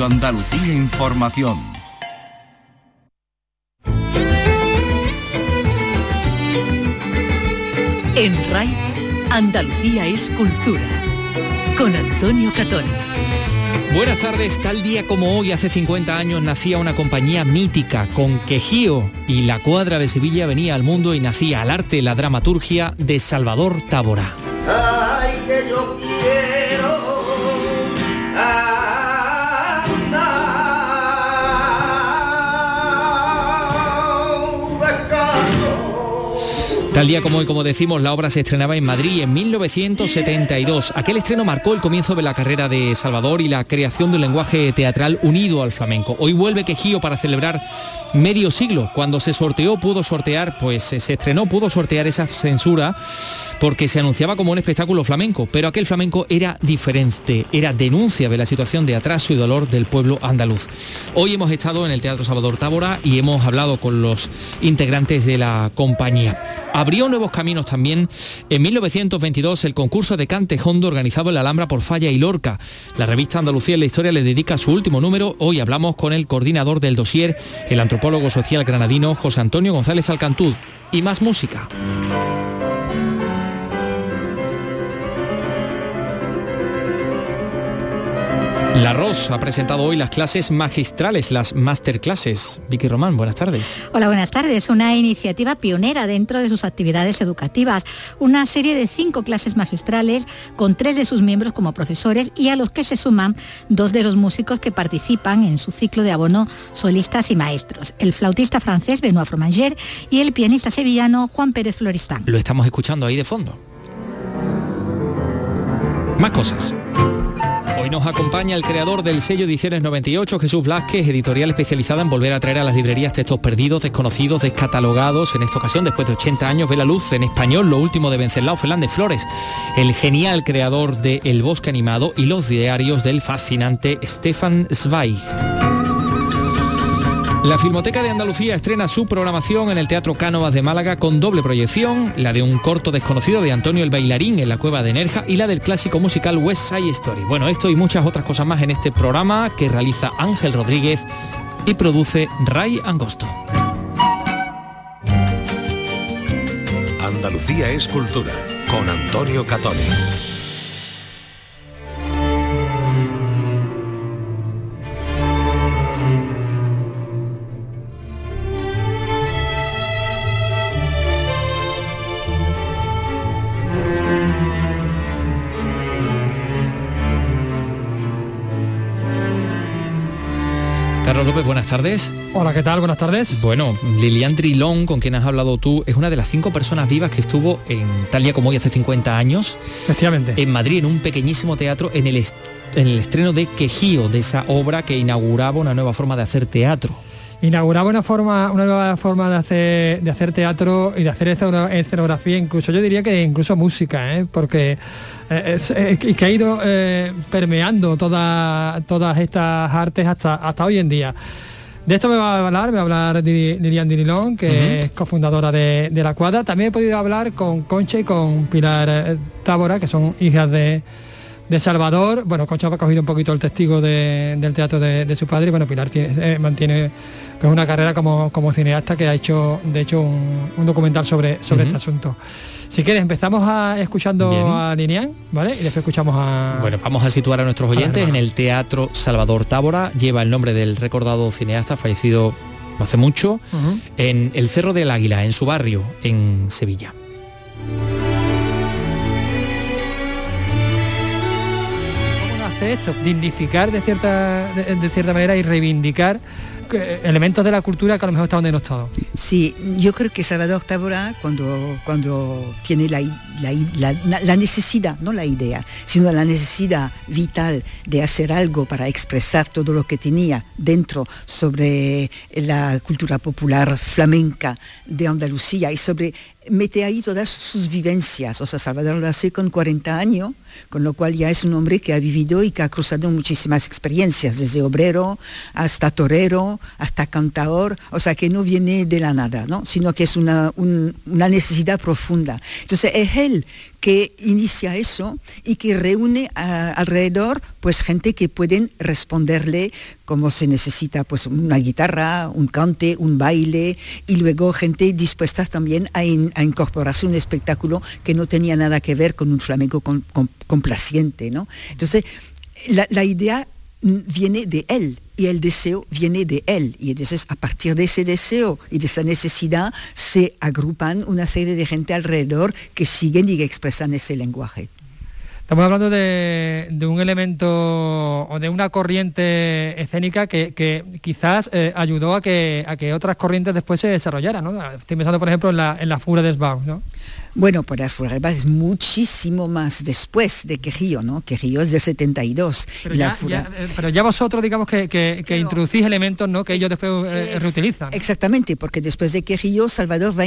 Andalucía Información. En RAI, Andalucía es cultura. Con Antonio Catón. Buenas tardes, tal día como hoy, hace 50 años, nacía una compañía mítica con Quejío y la cuadra de Sevilla venía al mundo y nacía al arte, la dramaturgia de Salvador Tábora. Ay, que yo Tal día como hoy, como decimos, la obra se estrenaba en Madrid en 1972. Aquel estreno marcó el comienzo de la carrera de Salvador y la creación de un lenguaje teatral unido al flamenco. Hoy vuelve Quejío para celebrar medio siglo. Cuando se sorteó, pudo sortear, pues se estrenó, pudo sortear esa censura porque se anunciaba como un espectáculo flamenco, pero aquel flamenco era diferente, era denuncia de la situación de atraso y dolor del pueblo andaluz. Hoy hemos estado en el Teatro Salvador Tábora y hemos hablado con los integrantes de la compañía. Abrió nuevos caminos también en 1922 el concurso de cante hondo organizado en la Alhambra por Falla y Lorca. La revista Andalucía en la Historia le dedica su último número. Hoy hablamos con el coordinador del dossier, el antropólogo social granadino José Antonio González Alcantud. Y más música. La ROS ha presentado hoy las clases magistrales, las masterclasses. Vicky Román, buenas tardes. Hola, buenas tardes. Una iniciativa pionera dentro de sus actividades educativas. Una serie de cinco clases magistrales con tres de sus miembros como profesores y a los que se suman dos de los músicos que participan en su ciclo de abono solistas y maestros. El flautista francés Benoît Fromanger y el pianista sevillano Juan Pérez Floristán. Lo estamos escuchando ahí de fondo. Más cosas. Hoy nos acompaña el creador del sello Ediciones 98, Jesús Blasquez, editorial especializada en volver a traer a las librerías textos perdidos, desconocidos, descatalogados. En esta ocasión, después de 80 años, ve la luz en español lo último de Venceslao Fernández Flores, el genial creador de El Bosque Animado y los diarios del fascinante Stefan Zweig. La Filmoteca de Andalucía estrena su programación en el Teatro Cánovas de Málaga con doble proyección, la de un corto desconocido de Antonio el Bailarín en la Cueva de Nerja y la del clásico musical West Side Story. Bueno, esto y muchas otras cosas más en este programa que realiza Ángel Rodríguez y produce Ray Angosto. Andalucía es cultura con Antonio Catoni. Buenas tardes. Hola, ¿qué tal? Buenas tardes. Bueno, Lilian Trilón, con quien has hablado tú, es una de las cinco personas vivas que estuvo en tal día como hoy hace 50 años. Efectivamente. En Madrid, en un pequeñísimo teatro, en el, en el estreno de Quejío, de esa obra que inauguraba una nueva forma de hacer teatro. Inauguraba una forma, una nueva forma de hacer, de hacer teatro y de hacer escenografía, incluso yo diría que incluso música, ¿eh? porque eh, es, eh, que ha ido eh, permeando toda, todas estas artes hasta, hasta hoy en día. De esto me va a hablar, me va a hablar Lilian Dirilón, que es cofundadora de, de la cuadra. También he podido hablar con Concha y con Pilar eh, Tábora, que son hijas de, de Salvador. Bueno, Concha ha cogido un poquito el testigo de- del teatro de, de su padre y bueno, Pilar tiene- eh, mantiene pues, una carrera como, como cineasta que ha hecho, de hecho, un, un documental sobre, sobre este asunto. Si quieres, empezamos a, escuchando Bien. a Lilian, ¿vale? Y después escuchamos a... Bueno, vamos a situar a nuestros oyentes en el Teatro Salvador Tábora. Lleva el nombre del recordado cineasta fallecido hace mucho, en el Cerro del Águila, en su barrio, en Sevilla. Esto? Dignificar de cierta, de, cierta manera y reivindicar eh, elementos de la cultura que a lo mejor estaban denostados. Sí, yo creo que Salvador Tábora, cuando, cuando tiene la, la- la necesidad, no la idea, sino la necesidad vital de hacer algo para expresar todo lo que tenía dentro sobre la cultura popular flamenca de Andalucía y sobre mete ahí todas sus vivencias. O sea, Salvador lo hace con 40 años, con lo cual ya es un hombre que ha vivido y que ha cruzado muchísimas experiencias, desde obrero hasta torero, hasta cantador, o sea, que no viene de la nada, ¿no? sino que es una, un- una necesidad profunda. Entonces es él que inicia eso y que reúne alrededor pues gente que pueden responderle como se necesita pues una guitarra, un cante, un baile y luego gente dispuesta también a, incorporarse un espectáculo que no tenía nada que ver con un flamenco complaciente, ¿no? Entonces, la idea viene de él y el deseo viene de él. Y entonces a partir de ese deseo y de esa necesidad se agrupan una serie de gente alrededor que siguen y que expresan ese lenguaje. Estamos hablando de, un elemento o de una corriente escénica que, quizás eh, ayudó a que, a que otras corrientes después se desarrollaran. Estoy pensando, por ejemplo, en la, en la Fura de Sbau, ¿no? Bueno, pues la es muchísimo más después de Quejío, ¿no? Quejío es de 72. Pero, ya, eh, pero ya vosotros, digamos, que, introducís elementos ¿no? que ellos después eh, reutilizan. Exactamente, porque después de Quejío, Salvador va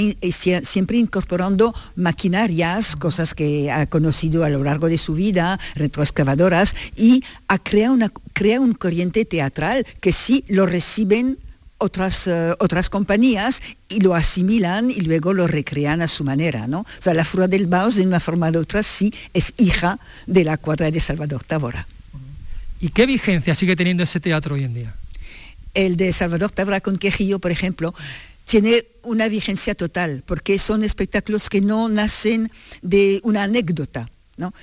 siempre incorporando maquinarias, cosas que ha conocido a lo largo de su vida, retroexcavadoras, y ha creado una, crea un corriente teatral que sí lo reciben otras, eh, otras compañías y lo asimilan y luego lo recrean a su manera, ¿no? O sea, la Fura del Baos, de una forma u otra, sí es hija de la cuadra de Salvador Távora. ¿Y qué vigencia sigue teniendo ese teatro hoy en día? El de Salvador Távora con Quejillo, por ejemplo, tiene una vigencia total, porque son espectáculos que no nacen de una anécdota,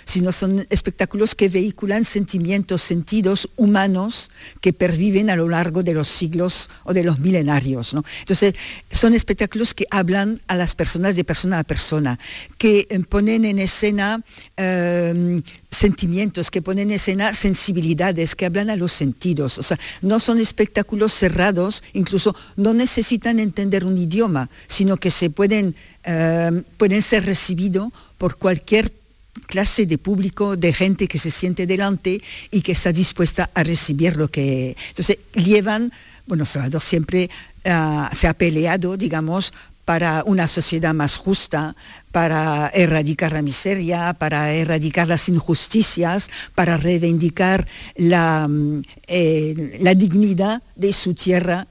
sino son espectáculos que vehiculan sentimientos, sentidos humanos que perviven a lo largo de los siglos o de los milenarios. Entonces, son espectáculos que hablan a las personas de persona a persona, que eh, ponen en escena em, sentimientos, que ponen en escena sensibilidades, que hablan a los sentidos. O sea, no son espectáculos cerrados, incluso no necesitan entender un idioma, sino que se pueden, em, pueden ser recibidos por cualquier clase de público, de gente que se siente delante y que está dispuesta a recibir lo que... Entonces, llevan, bueno, Salvador siempre ah, se ha peleado, digamos, para una sociedad más justa, para erradicar la miseria, para erradicar las injusticias, para reivindicar la, mm, eh, la dignidad de su tierra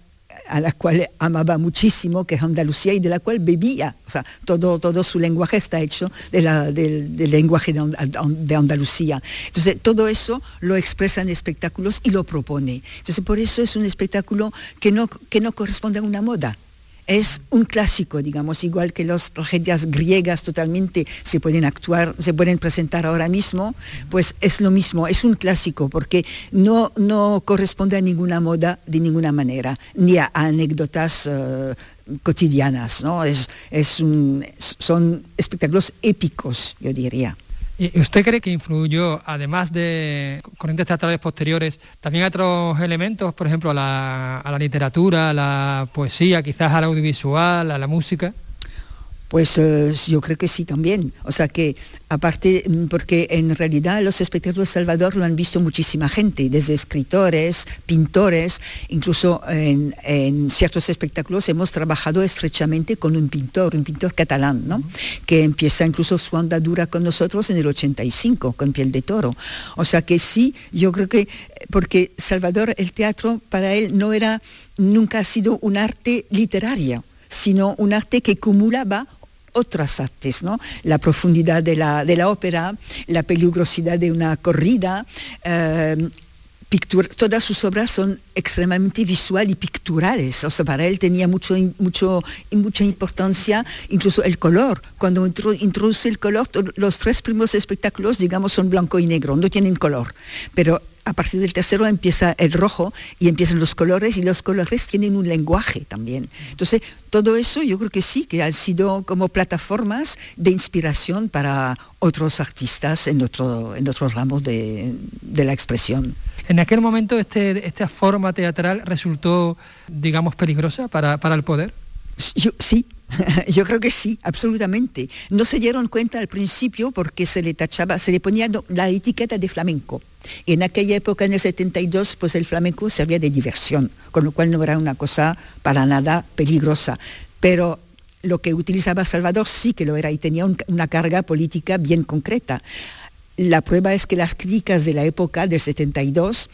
a la cual amaba muchísimo, que es Andalucía, y de la cual bebía. O sea, todo, todo su lenguaje está hecho del, lenguaje de, Andalucía. Entonces, todo eso lo expresa en espectáculos y lo propone. Entonces, por eso es un espectáculo que no, que no corresponde a una moda es un clásico, digamos, igual que las tragedias griegas totalmente se pueden actuar, se pueden presentar ahora mismo, pues es lo mismo, es un clásico porque no, no corresponde a ninguna moda de ninguna manera, ni a, anécdotas eh, cotidianas, ¿no? Es, es son espectáculos épicos, yo diría. ¿Y usted cree que influyó, además de corrientes teatrales posteriores, también a otros elementos, por ejemplo, a la, literatura, a la poesía, quizás al audiovisual, a la música? Pues eh, yo creo que sí también. O sea que, aparte, mm, porque en realidad los espectáculos de Salvador lo han visto muchísima gente, desde escritores, pintores, incluso en, ciertos espectáculos hemos trabajado estrechamente con un pintor, un pintor catalán, ¿no? Que empieza incluso su andadura con nosotros en el 85, con Piel de Toro. O sea que sí, yo creo que, porque Salvador, el teatro para él no era, nunca ha sido un arte literario sino un arte que acumulaba otras artes, ¿no? La profundidad de la, de la ópera, la peligrosidad de una corrida, eh, todas sus obras son extremadamente visual y picturales. O sea, para él tenía mucho, mucho, mucha importancia incluso el color. Cuando introduce el color, los tres primeros espectáculos, digamos, son blanco y negro, no tienen color. Pero a partir del tercero empieza el rojo y empiezan los colores y los colores tienen un lenguaje también. Entonces, todo eso yo creo que sí, que han sido como plataformas de inspiración para otros artistas en, otro, en otros ramos de, la expresión. En aquel momento este, esta forma teatral resultó, digamos, peligrosa para, para el poder. sí, Yo creo que sí, absolutamente. No se dieron cuenta al principio porque se le tachaba, se le ponía la etiqueta de flamenco. Y en aquella época, en el 72, pues el flamenco servía de diversión, con lo cual no era una cosa para nada peligrosa. Pero lo que utilizaba Salvador sí que lo era y tenía una carga política bien concreta. La prueba es que las críticas de la época del 72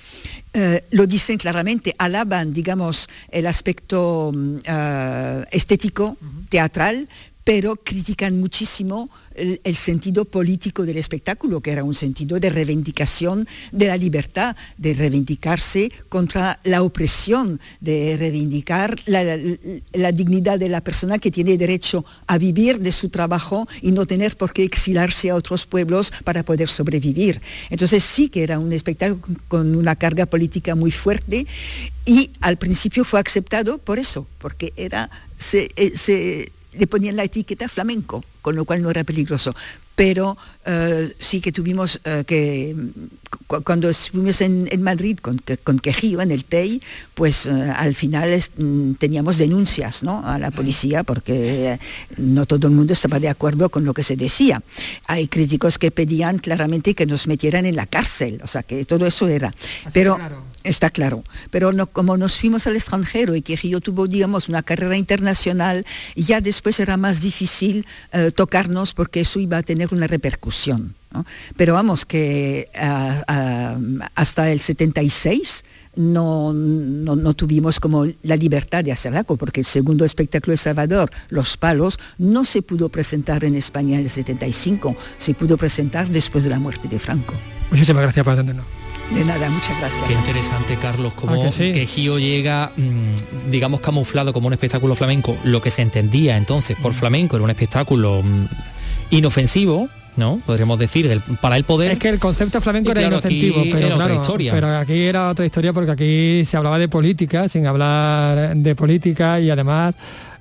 eh, lo dicen claramente, alaban, digamos, el aspecto mm, eh, estético, teatral, pero critican muchísimo el, sentido político del espectáculo, que era un sentido de reivindicación de la libertad, de reivindicarse contra la opresión, de reivindicar la, dignidad de la persona que tiene derecho a vivir de su trabajo y no tener por qué exilarse a otros pueblos para poder sobrevivir. Entonces sí que era un espectáculo con una carga política muy fuerte y al principio fue aceptado por eso, porque era... Se, eh, se, le ponían la etiqueta flamenco, con lo cual no era peligroso. Pero uh, sí que tuvimos uh, que, cu cuando estuvimos en, en Madrid con, con, Quejío, en el TEI, pues uh, al final es, mm, teníamos denuncias ¿no? a la policía porque no todo el mundo estaba de acuerdo con lo que se decía. Hay críticos que pedían claramente que nos metieran en la cárcel, o sea que todo eso era. Así Pero claro. Está claro, pero como nos fuimos al extranjero y Quejío tuvo, digamos, una carrera internacional, ya después era más difícil uh, tocarnos porque eso iba a tener una repercusión. Pero vamos, que uh, uh, hasta el 76 no, no, tuvimos como la libertad de hacer algo, porque el segundo espectáculo de Salvador, Los Palos, no se pudo presentar en España en el 75, se pudo presentar después de la muerte de Franco. Muchísimas gracias por atendernos. De nada, muchas gracias. Qué interesante, Carlos, cómo que, sí? Quejío llega, mmm, digamos, camuflado como un espectáculo flamenco. Lo que se entendía entonces por flamenco era un espectáculo mmm, inofensivo, ¿no? Podríamos decir, el, para el poder. Es que el concepto flamenco era claro, inofensivo, pero, era claro, historia. pero aquí era otra historia porque aquí se hablaba de política, sin hablar de política y además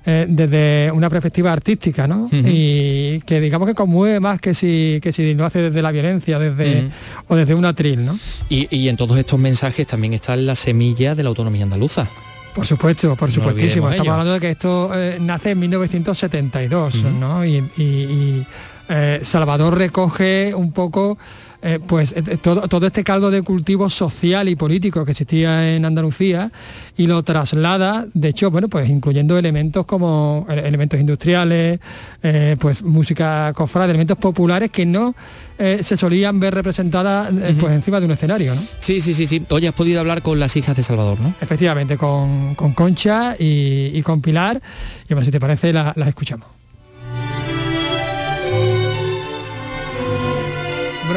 eh, desde una perspectiva artística, ¿no? Uh -huh. Y que digamos que conmueve más que si, que si lo hace desde la violencia desde, uh -huh. o desde un atril, ¿no? Y, y, en todos estos mensajes también está la semilla de la autonomía andaluza. Por supuesto, por supuestísimo. No Estamos hablando de que esto eh, nace en 1972, uh -huh. ¿no? Y, y, y eh, Salvador recoge un poco eh, pues eh, todo, todo, este caldo de cultivo social y político que existía en Andalucía y lo traslada, de hecho, bueno, pues incluyendo elementos como elementos industriales, eh, pues música cofrade, elementos populares que no se solían ver representadas uh -huh. pues encima de un escenario, ¿no? Sí, sí, sí, sí. Hoy has podido hablar con las hijas de Salvador, ¿no? Efectivamente, con, con Concha y, y, con Pilar, y bueno, si te parece, las la escuchamos.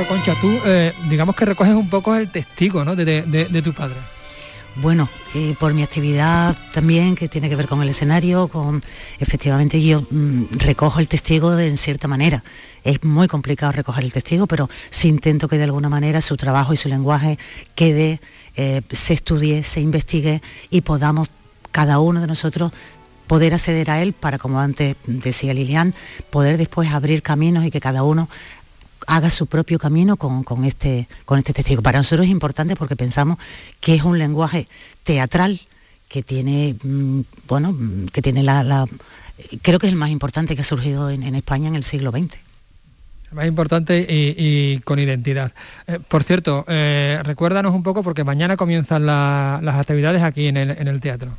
Concha, tú eh, digamos que recoges un poco el testigo ¿no? de, de, de, tu padre. Bueno, eh, por mi actividad también que tiene que ver con el escenario, con efectivamente yo mmm, recojo el testigo de, en cierta manera. Es muy complicado recoger el testigo, pero sí intento que de alguna manera su trabajo y su lenguaje quede, eh, se estudie, se investigue y podamos cada uno de nosotros poder acceder a él para, como antes decía Lilian, poder después abrir caminos y que cada uno haga su propio camino con, con, este, con este testigo. Para nosotros es importante porque pensamos que es un lenguaje teatral que tiene, mmm, bueno, que tiene la, la, creo que es el más importante que ha surgido en, en España en el siglo XX más importante y, y, con identidad. Eh, por cierto, eh, recuérdanos un poco porque mañana comienzan la, las actividades aquí en el, en el teatro.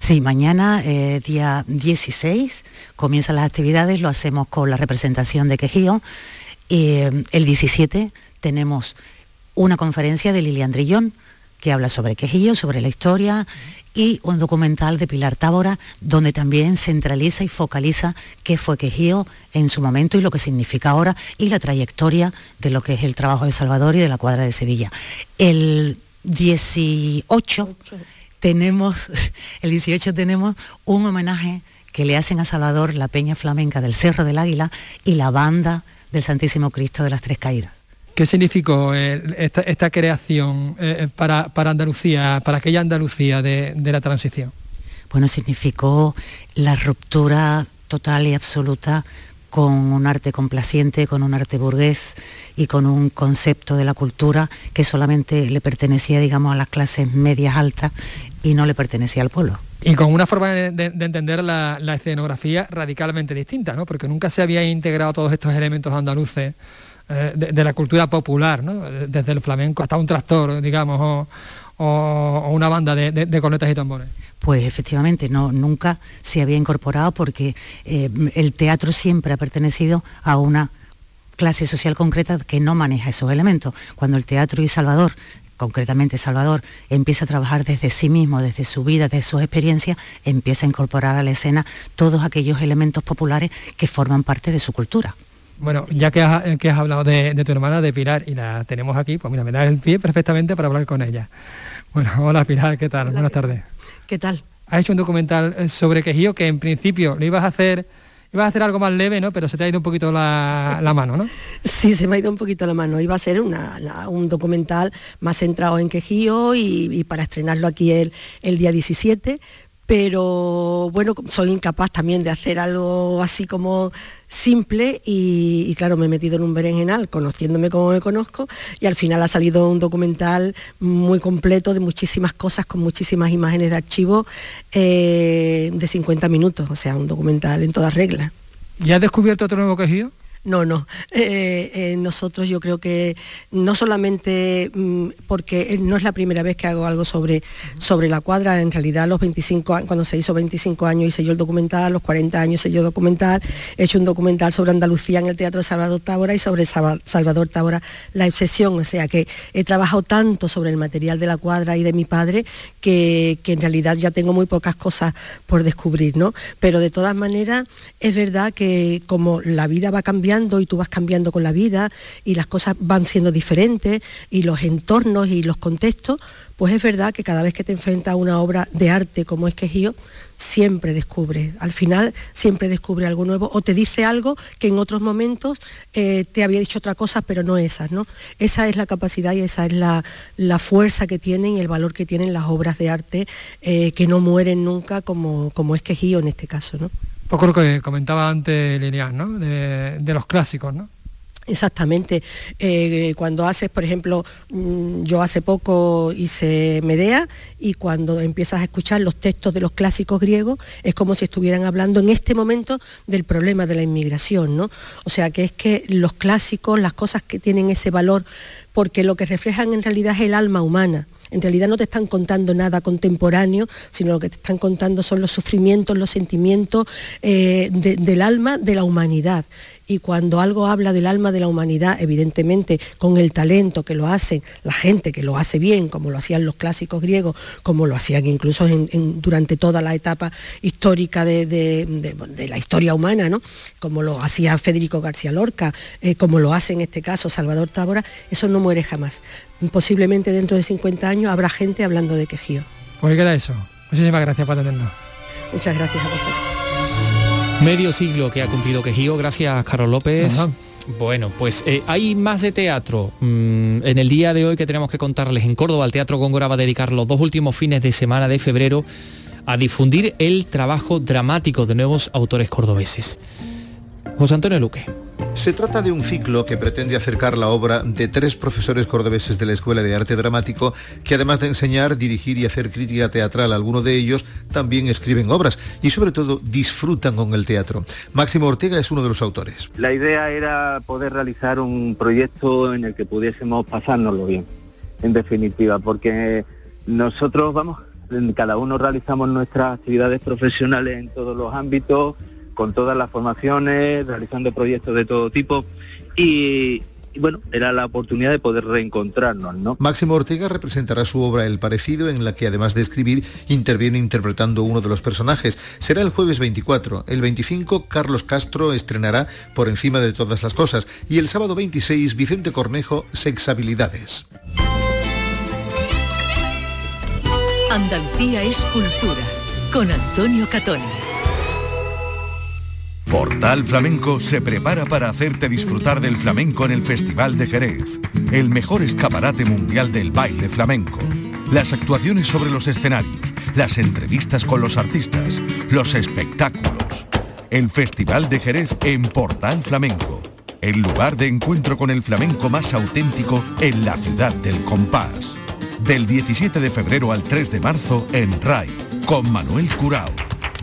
Sí, mañana, eh, día 16, comienzan las actividades, lo hacemos con la representación de Quejío. Eh, el 17 tenemos una conferencia de Lilian Drillón que habla sobre Quejillo, sobre la historia y un documental de Pilar Tábora donde también centraliza y focaliza qué fue Quejío en su momento y lo que significa ahora y la trayectoria de lo que es el trabajo de Salvador y de la cuadra de Sevilla. El 18 tenemos, el 18 tenemos un homenaje que le hacen a Salvador la Peña Flamenca del Cerro del Águila y la banda del Santísimo Cristo de las Tres Caídas. ¿Qué significó eh, esta, esta, creación eh, para, para, Andalucía, para aquella Andalucía de, de, la transición? Bueno, significó la ruptura total y absoluta con un arte complaciente, con un arte burgués y con un concepto de la cultura que solamente le pertenecía, digamos, a las clases medias altas y no le pertenecía al pueblo. Y con una forma de, de, de entender la, escenografía radicalmente distinta, ¿no? Porque nunca se había integrado todos estos elementos andaluces eh, de, la cultura popular, ¿no? Desde el flamenco hasta un tractor, digamos, o, una banda de, de cornetas y tambores. Pues efectivamente, no, nunca se había incorporado porque eh, el teatro siempre ha pertenecido a una clase social concreta que no maneja esos elementos. Cuando el teatro y Salvador concretamente Salvador, empieza a trabajar desde sí mismo, desde su vida, desde sus experiencias, empieza a incorporar a la escena todos aquellos elementos populares que forman parte de su cultura. Bueno, ya que has, que has hablado de, tu hermana, de Pilar, y la tenemos aquí, pues mira, me da el pie perfectamente para hablar con ella. Bueno, hola Pilar, ¿qué tal? Buenas tardes. ¿Qué tal? Has hecho un documental eh, sobre quejío que en principio lo ibas a hacer ibas a hacer algo más leve, ¿no? Pero se te ha ido un poquito la, mano, ¿no? Sí, se me ha ido un poquito la mano. Iba a ser un documental más centrado en Quejío y, para estrenarlo aquí el, el día 17, pero bueno, soy incapaz también de hacer algo así como simple y, claro, me he metido en un berenjenal conociéndome como me conozco y al final ha salido un documental muy completo de muchísimas cosas, con muchísimas imágenes de archivo eh, de 50 minutos, o sea, un documental en todas reglas. ¿Ya has descubierto otro nuevo quejido? No, no. Eh, eh, nosotros yo creo que no solamente mm, porque no es la primera vez que hago algo sobre, sobre la cuadra, en realidad los 25 cuando se hizo 25 años hice yo el documental, los 40 años hice yo documental, he hecho un documental sobre Andalucía en el Teatro Salvador Tábora y sobre Salvador Tábora la obsesión, o sea que he trabajado tanto sobre el material de la cuadra y de mi padre que, que en realidad ya tengo muy pocas cosas por descubrir, ¿no? Pero de todas maneras es verdad que como la vida va cambiando, y tú vas cambiando con la vida y las cosas van siendo diferentes y los entornos y los contextos, pues es verdad que cada vez que te enfrentas a una obra de arte como es Quejío, siempre descubre, al final siempre descubre algo nuevo o te dice algo que en otros momentos eh, te había dicho otra cosa, pero no esas, ¿no? Esa es la capacidad y esa es la, fuerza que tienen y el valor que tienen las obras de arte eh, que no mueren nunca como, como es Quejío en este caso, ¿no? Poco lo que comentaba antes Lilian, ¿no? De, los clásicos, ¿no? Exactamente. Eh, cuando haces, por ejemplo, mm, yo hace poco hice Medea y cuando empiezas a escuchar los textos de los clásicos griegos es como si estuvieran hablando en este momento del problema de la inmigración, ¿no? O sea que es que los clásicos, las cosas que tienen ese valor, porque lo que reflejan en realidad es el alma humana en realidad no te están contando nada contemporáneo, sino lo que te están contando son los sufrimientos, los sentimientos eh, del alma de la humanidad y cuando algo habla del alma de la humanidad, evidentemente con el talento que lo hacen, la gente que lo hace bien, como lo hacían los clásicos griegos, como lo hacían incluso durante toda la etapa histórica de, la historia humana, ¿no? como lo hacía Federico García Lorca, eh, como lo hace en este caso Salvador Tábora, eso no muere jamás. Posiblemente dentro de 50 años habrá gente hablando de quejío. Pues queda eso. Muchísimas gracias por atendernos. Muchas gracias a vosotros. Medio siglo que ha cumplido Quejío, gracias Carlos López. Bueno, pues eh, hay más de teatro. Mm, en el día de hoy que tenemos que contarles en Córdoba, el Teatro Góngora va a dedicar los dos últimos fines de semana de febrero a difundir el trabajo dramático de nuevos autores cordobeses. José Antonio Luque. Se trata de un ciclo que pretende acercar la obra de tres profesores cordobeses de la Escuela de Arte Dramático que además de enseñar, dirigir y hacer crítica teatral, algunos de ellos también escriben obras y sobre todo disfrutan con el teatro. Máximo Ortega es uno de los autores. La idea era poder realizar un proyecto en el que pudiésemos pasárnoslo bien, en definitiva, porque nosotros vamos, cada uno realizamos nuestras actividades profesionales en todos los ámbitos con todas las formaciones, realizando proyectos de todo tipo y, bueno, era la oportunidad de poder reencontrarnos, ¿no? Máximo Ortega representará su obra El Parecido, en la que además de escribir, interviene interpretando uno de los personajes. Será el jueves 24. El 25, Carlos Castro estrenará Por encima de todas las cosas. Y el sábado 26, Vicente Cornejo, Sexhabilidades. Andalucía es cultura, con Antonio Catón. Portal Flamenco se prepara para hacerte disfrutar del flamenco en el Festival de Jerez, el mejor escaparate mundial del baile flamenco. Las actuaciones sobre los escenarios, las entrevistas con los artistas, los espectáculos. El Festival de Jerez en Portal Flamenco, el lugar de encuentro con el flamenco más auténtico en la ciudad del compás. Del 17 de febrero al 3 de marzo en RAI, con Manuel Curao.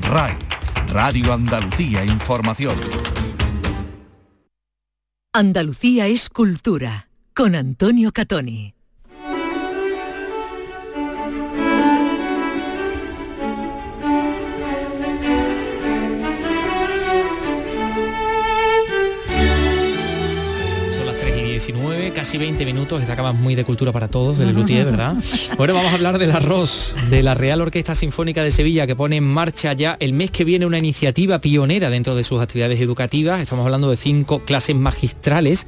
RAI Radio Andalucía Información. Andalucía es cultura, con Antonio Catoni. 19, casi casi 20 minutos, esta cama muy de cultura para todos, del Lutier, ¿verdad? Bueno, vamos a hablar del arroz, de la Real Orquesta Sinfónica de Sevilla, que pone en marcha ya el mes que viene una iniciativa pionera dentro de sus actividades educativas. Estamos hablando de cinco clases magistrales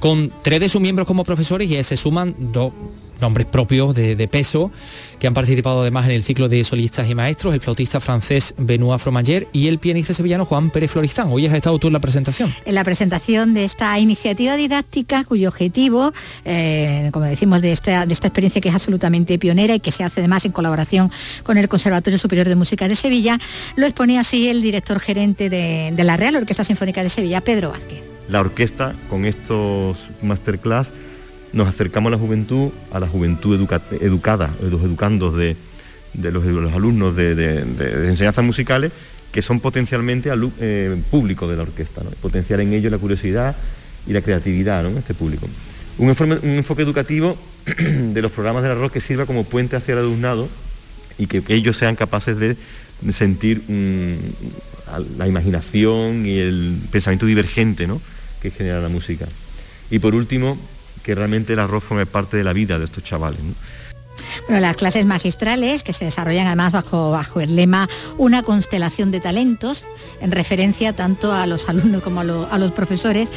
con tres de sus miembros como profesores y se suman dos nombres propios de, peso que han participado además en el ciclo de solistas y maestros, el flautista francés Benoît Fromager y el pianista sevillano Juan Pérez Floristán. Hoy has estado tú en la presentación. En la presentación de esta iniciativa didáctica cuyo objetivo, eh, como decimos, de esta, de esta experiencia que es absolutamente pionera y que se hace además en colaboración con el Conservatorio Superior de Música de Sevilla, lo exponía así el director gerente de, de la Real Orquesta Sinfónica de Sevilla, Pedro Vázquez la orquesta con estos masterclass nos acercamos a la juventud, a la juventud educada, los educandos de, los, alumnos de, enseñanzas musicales que son potencialmente eh, público de la orquesta, potenciar en ellos la curiosidad y la creatividad en este público. Un, enfoque educativo de los programas del arroz que sirva como puente hacia el alumnado y que, ellos sean capaces de sentir mm, la imaginación y el pensamiento divergente ¿no? que genera la música. Y por último, que realmente el arroz forme parte de la vida de estos chavales. Bueno, las clases magistrales, que se desarrollan además bajo, bajo el lema Una constelación de talentos, en referencia tanto a los alumnos como a, los profesores,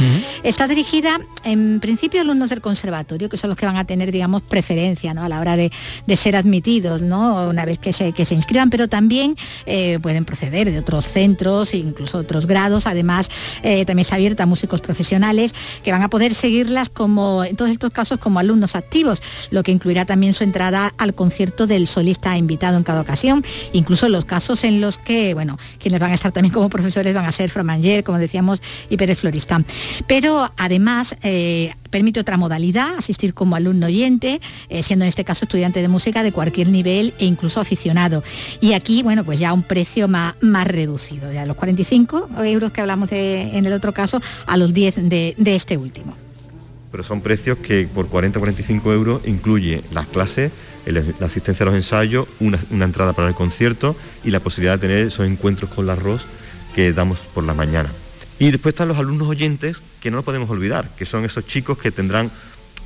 está dirigida en principio a alumnos del conservatorio, que son los que van a tener, digamos, preferencia ¿no? a la hora de, ser admitidos, ¿no? una vez que se, que se inscriban, pero también eh, pueden proceder de otros centros, incluso otros grados. Además, eh, también está abierta a músicos profesionales que van a poder seguirlas como, en todos estos casos, como alumnos activos, lo que incluirá también su entrada al concierto del solista invitado en cada ocasión, incluso los casos en los que, bueno, quienes van a estar también como profesores van a ser Fromanger, como decíamos, y Pérez Florista. Pero además eh, permite otra modalidad, asistir como alumno oyente, eh, siendo en este caso estudiante de música de cualquier nivel e incluso aficionado. Y aquí, bueno, pues ya un precio más, más reducido, ya los 45 euros que hablamos en el otro caso, a los 10 de este último pero son precios que por 40-45 euros incluye las clases, la asistencia a los ensayos, una, entrada para el concierto y la posibilidad de tener esos encuentros con la arroz que damos por la mañana. Y después están los alumnos oyentes, que no lo podemos olvidar, que son esos chicos que tendrán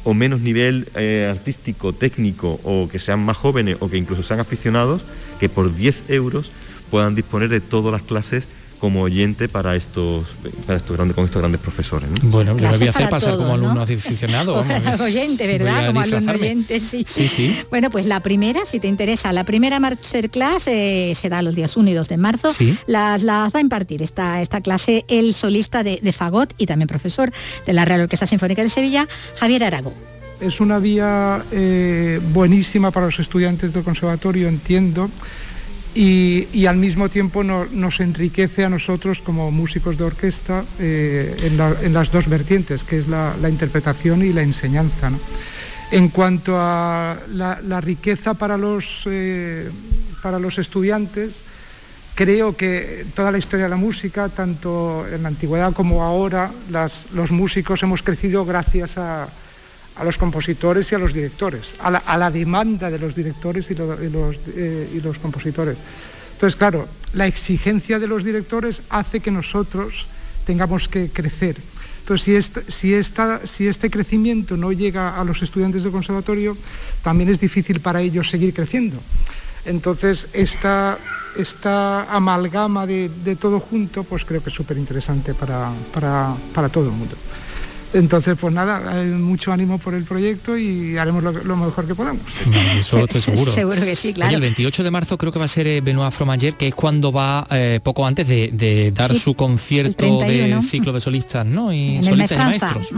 o menos nivel eh, artístico, técnico, o que sean más jóvenes o que incluso sean aficionados, que por 10 euros puedan disponer de todas las clases como oyente para estos, para estos grandes, con estos grandes profesores. Bueno, yo lo voy a hacer pasar como alumno aficionado. oyente, ¿verdad? Como alumno oyente, sí. sí. Sí, Bueno, pues la primera, si te interesa, la primera masterclass eh, se da los días 1 y 2 de marzo. Las, las va a impartir esta, esta clase el solista de, Fagot y también profesor de la Real Orquesta Sinfónica de Sevilla, Javier Arago. Es una vía eh, buenísima para los estudiantes del conservatorio, entiendo y, al mismo tiempo nos enriquece a nosotros como músicos de orquesta eh, en, las dos vertientes, que es la, interpretación y la enseñanza. En cuanto a la, riqueza para los, eh, para los estudiantes, creo que toda la historia de la música, tanto en la antigüedad como ahora, los músicos hemos crecido gracias a, a los compositores y a los directores, a la, demanda de los directores y, eh, y, los, compositores. Entonces, claro, la exigencia de los directores hace que nosotros tengamos que crecer. Entonces, si este, si, esta, si este crecimiento no llega a los estudiantes del conservatorio, también es difícil para ellos seguir creciendo. Entonces, esta, esta amalgama de, todo junto, pues creo que es súper interesante para, para todo el mundo. Entonces, pues nada, mucho ánimo por el proyecto y haremos lo, mejor que podamos. eso estoy seguro. seguro que sí, claro. el 28 de marzo creo que va a ser eh, Benoit Fromager, que es cuando va eh, poco antes de, dar su concierto de ciclo de solistas, ¿no? Y solistas y maestros.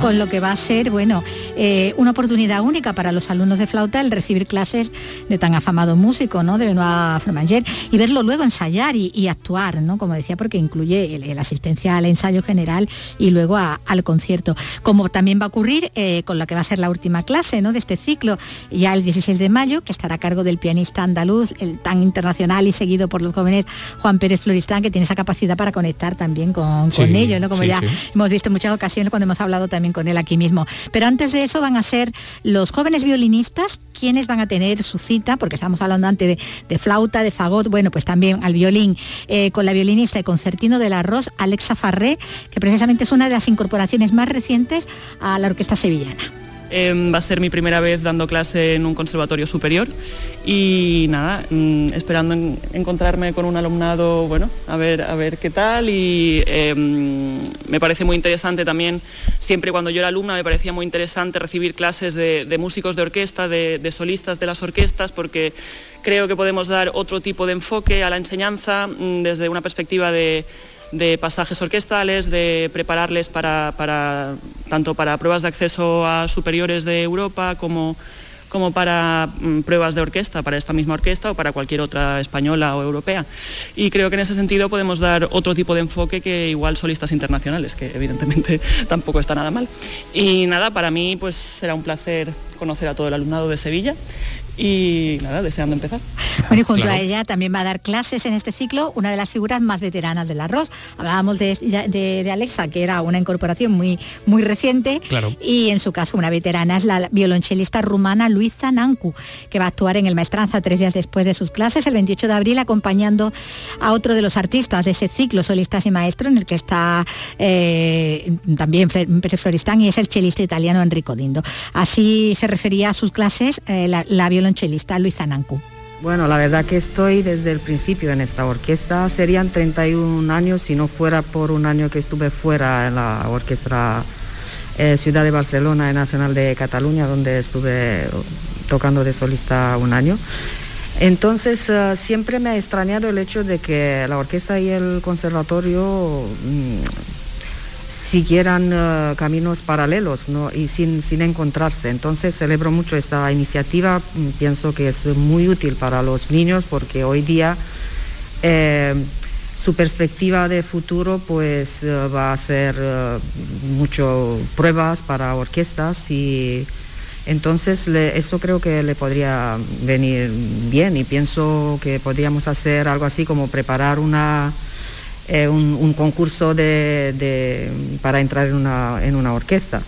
Con lo que va a ser, bueno, eh, una oportunidad única para los alumnos de flauta el recibir clases de tan afamado músico, ¿no? De Benoit Fromager y verlo luego ensayar y, actuar, ¿no? Como decía, porque incluye la asistencia al ensayo general y luego al concierto cierto, como también va a ocurrir eh, con lo que va a ser la última clase ¿no? de este ciclo, ya el 16 de mayo, que estará a cargo del pianista andaluz, el tan internacional y seguido por los jóvenes Juan Pérez Floristán, que tiene esa capacidad para conectar también con, ellos, ¿no? como ya hemos visto en muchas ocasiones cuando hemos hablado también con él aquí mismo. Pero antes de eso van a ser los jóvenes violinistas quienes van a tener su cita, porque estamos hablando antes de, flauta, de fagot, bueno, pues también al violín, eh, con la violinista y concertino del arroz, Alexa Farré, que precisamente es una de las incorporaciones más recientes a la Orquesta Sevillana. Em, va a ser mi primera vez dando clase en un conservatorio superior y nada, mm, esperando encontrarme con un alumnado, bueno, a ver, a ver qué tal y em, me parece muy interesante también, siempre cuando yo era alumna me parecía muy interesante recibir clases de, músicos de orquesta, de solistas de las orquestas, porque creo que podemos dar otro tipo de enfoque a la enseñanza mm, desde una perspectiva de de pasajes orquestales, de prepararles para, tanto para pruebas de acceso a superiores de Europa como, como para mm, pruebas de orquesta, para esta misma orquesta o para cualquier otra española o europea. Y creo que en ese sentido podemos dar otro tipo de enfoque que igual solistas internacionales, que evidentemente tampoco está nada mal. Y nada, para mí pues será un placer conocer a todo el alumnado de Sevilla y nada, deseando empezar. Bueno, y junto a ella también va a dar clases en este ciclo una de las figuras más veteranas del arroz. Hablábamos de, Alexa, que era una incorporación muy, muy reciente, claro. y en su caso una veterana es la violonchelista rumana Luisa Nancu, que va a actuar en el Maestranza tres días después de sus clases, el 28 de abril, acompañando a otro de los artistas de ese ciclo, solistas y maestros, en el que está eh, también Floristán, y es el chelista italiano Enrico Dindo. Así se refería a sus clases eh, la, la violonchelista Nancu. Bueno, la verdad que estoy desde el principio en esta orquesta. Serían 31 años si no fuera por un año que estuve fuera en la orquesta eh, Ciudad de Barcelona y Nacional de Cataluña, donde estuve tocando de solista un año. Entonces eh, siempre me ha extrañado el hecho de que la orquesta y el conservatorio mm, siguieran eh, caminos paralelos y sin, sin encontrarse. Entonces celebro mucho esta iniciativa, mm, pienso que es muy útil para los niños porque hoy día eh, su perspectiva de futuro pues eh, va a ser mucho pruebas para orquestas y entonces eso creo que le podría venir bien y pienso que podríamos hacer algo así como preparar una eh, un, concurso de, para entrar en una, en una orquesta.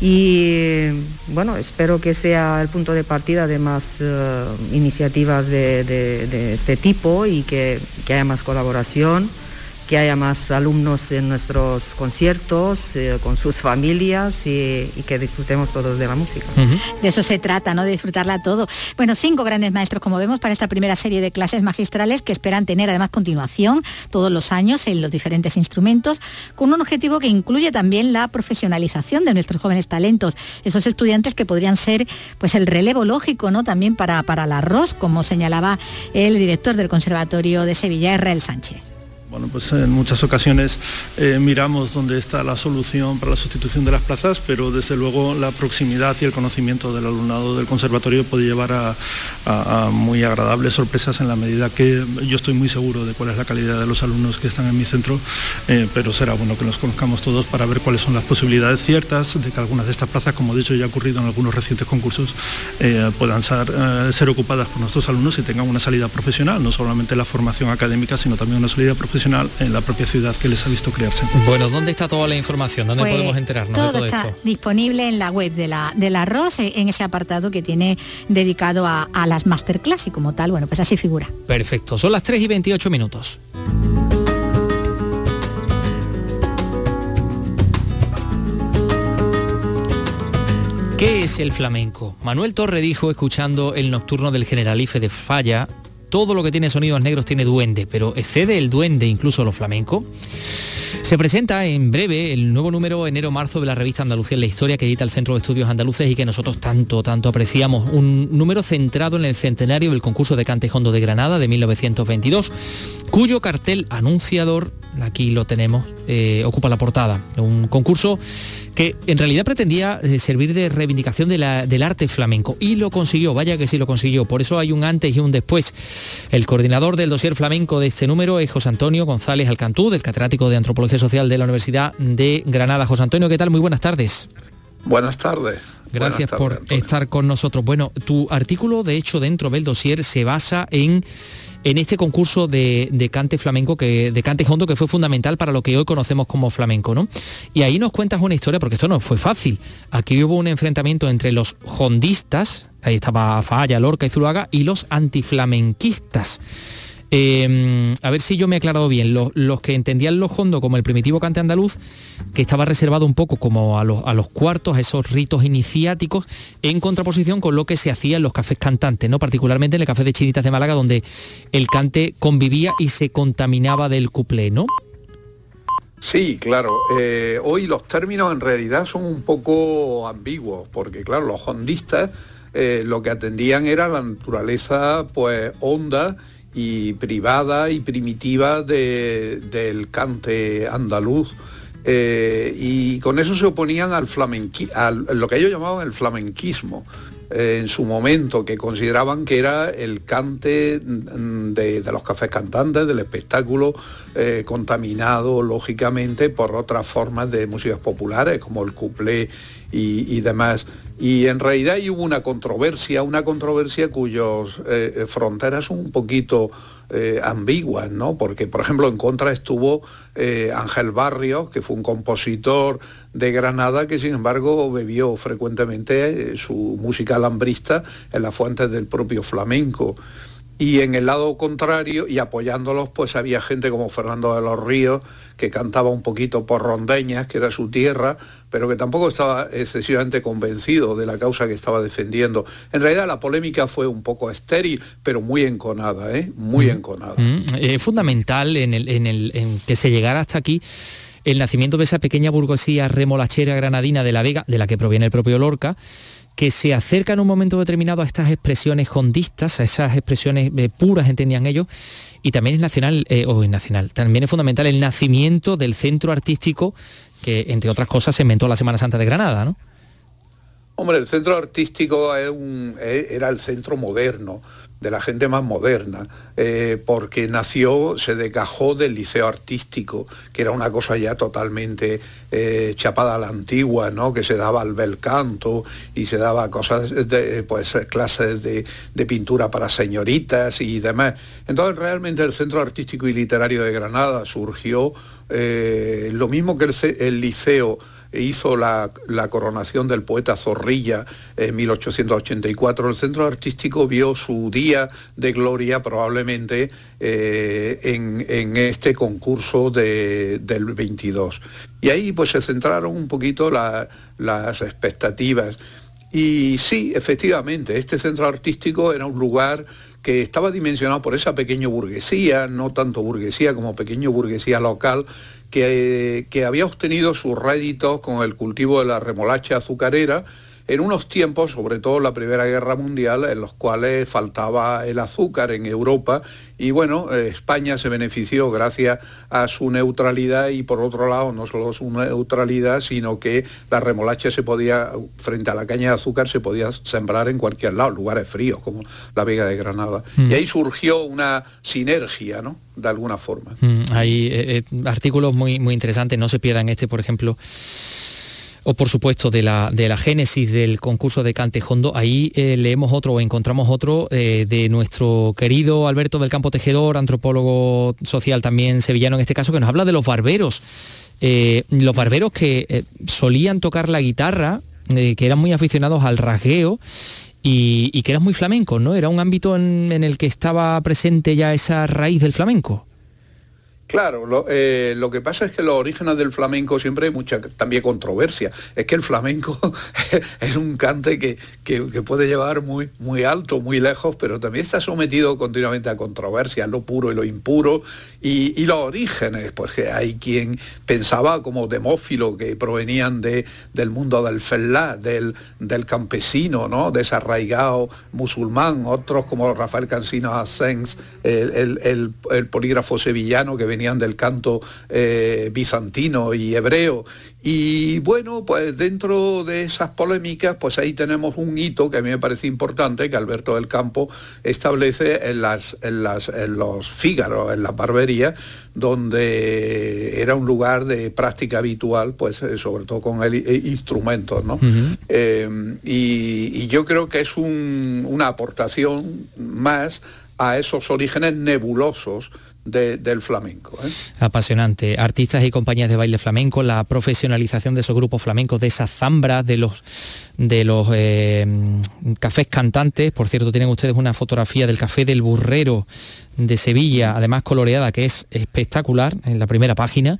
Y bueno, espero que sea el punto de partida de más eh, iniciativas de, este tipo y que haya más colaboración que haya más alumnos en nuestros conciertos, eh, con sus familias y, que disfrutemos todos de la música. De eso se trata, ¿no? De disfrutarla todo. Bueno, cinco grandes maestros, como vemos, para esta primera serie de clases magistrales que esperan tener además continuación todos los años en los diferentes instrumentos, con un objetivo que incluye también la profesionalización de nuestros jóvenes talentos, esos estudiantes que podrían ser pues el relevo lógico, ¿no? También para, para el arroz, como señalaba el director del Conservatorio de Sevilla, Israel Sánchez. Bueno, pues en muchas ocasiones eh, miramos dónde está la solución para la sustitución de las plazas, pero desde luego la proximidad y el conocimiento del alumnado del conservatorio puede llevar a, muy agradables sorpresas en la medida que yo estoy muy seguro de cuál es la calidad de los alumnos que están en mi centro, eh, pero será bueno que nos conozcamos todos para ver cuáles son las posibilidades ciertas de que algunas de estas plazas, como de hecho ya ha ocurrido en algunos recientes concursos, eh, puedan ser ocupadas por nuestros alumnos y tengan una salida profesional, no solamente la formación académica, sino también una salida profesional en la propia ciudad que les ha visto crearse. Bueno, ¿dónde está toda la información? ¿Dónde pues podemos enterarnos todo de todo está disponible en la web de la, del arroz, eh, en ese apartado que tiene dedicado a, a las masterclass y como tal, bueno, pues así figura. Perfecto, son las 3 y 28 minutos. ¿Qué es el flamenco? Manuel Torre dijo, escuchando el nocturno del Generalife de Falla, todo lo que tiene sonidos negros tiene duende, pero ¿excede el duende incluso lo flamenco? Se presenta en breve el nuevo número enero-marzo de la revista Andalucía en la Historia que edita el Centro de Estudios Andaluces y que nosotros tanto, tanto apreciamos. Un número centrado en el centenario del concurso de Cante Hondo de Granada de 1922, cuyo cartel anunciador, aquí lo tenemos, eh, ocupa la portada. Un concurso que en realidad pretendía eh, servir de reivindicación del arte flamenco y lo consiguió, vaya que sí lo consiguió, por eso hay un antes y un después. El coordinador del dossier flamenco de este número es José Antonio González Alcantú, del catedrático de Antropología Social de la Universidad de Granada. José Antonio, ¿qué tal? Muy buenas tardes. Buenas tardes. Gracias por estar con nosotros. Bueno, tu artículo, de hecho, dentro del dossier se basa en en este concurso de, cante flamenco, que, de cante hondo, que fue fundamental para lo que hoy conocemos como flamenco, ¿no? Y ahí nos cuentas una historia, porque esto no fue fácil. Aquí hubo un enfrentamiento entre los hondistas, ahí estaba Falla, Lorca y Zuluaga, y los antiflamenquistas. Eh, a ver si yo me he aclarado bien. Los, que entendían los hondo como el primitivo cante andaluz, que estaba reservado un poco como a los, a los cuartos, a esos ritos iniciáticos, en contraposición con lo que se hacía en los cafés cantantes, ¿no? Particularmente en el café de Chinitas de Málaga, donde el cante convivía y se contaminaba del cuplé, ¿no? Sí, claro. Eh, hoy los términos en realidad son un poco ambiguos, porque claro, los hondistas eh, lo que atendían era la naturaleza pues honda y privada y primitiva de- del cante andaluz. Eh, y con eso se oponían al flamenqui, a lo que ellos llamaban el flamenquismo eh, en su momento, que consideraban que era el cante mm, de, los cafés cantantes, del espectáculo, eh, contaminado lógicamente por otras formas de músicas populares, como el cuplé y, demás. Y en realidad hubo una controversia, una controversia cuyos eh, fronteras son un poquito eh, ambiguas, ¿no? Porque, por ejemplo, en contra estuvo eh, Ángel Barrios, que fue un compositor de Granada que, sin embargo, bebió frecuentemente eh, su música alambrista en las fuentes del propio flamenco. Y en el lado contrario, y apoyándolos, pues había gente como Fernando de los Ríos, que cantaba un poquito por Rondeñas, que era su tierra, pero que tampoco estaba excesivamente convencido de la causa que estaba defendiendo. En realidad la polémica fue un poco estéril, pero muy enconada, ¿eh? Muy enconada. Mm, Es fundamental en, el- en el- en que se llegara hasta aquí el nacimiento de esa pequeña burguesía remolachera granadina de la Vega, de la que proviene el propio Lorca, que se acerca en un momento determinado a estas expresiones hondistas, a esas expresiones eh, puras, entendían ellos, y también es nacional, eh, o es nacional, también es fundamental el nacimiento del centro artístico que, entre otras cosas, se inventó la Semana Santa de Granada, ¿no? Hombre, el centro artístico eh, era el centro moderno, de la gente más moderna, eh, porque nació, se desgajó del liceo artístico, que era una cosa ya totalmente eh, chapada a la antigua, ¿no? que se daba al bel canto y se daba cosas, de, pues clases de, de pintura para señoritas y demás. Entonces realmente el Centro Artístico y Literario de Granada surgió eh, lo mismo que el, el liceo hizo la, coronación del poeta Zorrilla en 1884. El Centro Artístico vio su día de gloria probablemente eh, en, este concurso de- del 22. Y ahí pues se centraron un poquito la- las expectativas. Y sí, efectivamente, este centro artístico era un lugar que estaba dimensionado por esa pequeña burguesía, no tanto burguesía como pequeño burguesía local, que, había obtenido sus réditos con el cultivo de la remolacha azucarera en unos tiempos, sobre todo la Primera Guerra Mundial, en los cuales faltaba el azúcar en Europa y bueno, eh, España se benefició gracias a su neutralidad y por otro lado no solo su neutralidad, sino que la remolacha se podía, frente a la caña de azúcar, se podía sembrar en cualquier lado, lugares fríos como la Vega de Granada. Mm. Y ahí surgió una sinergia, ¿no? De alguna forma. Mm, Hay eh, eh, artículos muy, muy interesantes, no se pierdan este, por ejemplo, o por supuesto de la, de la génesis del concurso de Cantejondo. Ahí eh, leemos otro o encontramos otro eh, de nuestro querido Alberto del Campo Tejedor, antropólogo social también sevillano en este caso, que nos habla de los barberos. Eh, los barberos que solían tocar la guitarra, que eran muy aficionados al rasgueo y, que eran muy flamencos, ¿no? Era un ámbito en el que estaba presente ya esa raíz del flamenco. Claro, lo, eh, lo que pasa es que los orígenes del flamenco siempre hay mucha también controversia. Es que el flamenco es un cante que, que- que puede llevar muy, muy alto, muy lejos, pero también está sometido continuamente a controversias, lo puro y lo impuro. Y, y los orígenes, pues que hay quien pensaba como demófilo, que provenían de, del mundo del felá, del, del campesino, ¿no? desarraigado musulmán, otros como Rafael Cansino Asens, el, el- el- el polígrafo sevillano que venían del canto eh, bizantino y hebreo. Y bueno, pues dentro de esas polémicas, pues ahí tenemos un hito que a mí me parece importante, que Alberto del Campo establece en, las, en, las, en los Fígaros, en las barberías, donde era un lugar de práctica habitual, pues eh, sobre todo con el, eh, instrumentos, ¿no? Eh, y, y yo creo que es un- una aportación más a esos orígenes nebulosos de- del flamenco. ¿eh? Apasionante. Artistas y compañías de baile flamenco, la profesionalización de esos grupos flamencos, de esas zambras, de los de los eh, cafés cantantes. Por cierto, tienen ustedes una fotografía del café del burrero de Sevilla, además coloreada, que es espectacular en la primera página.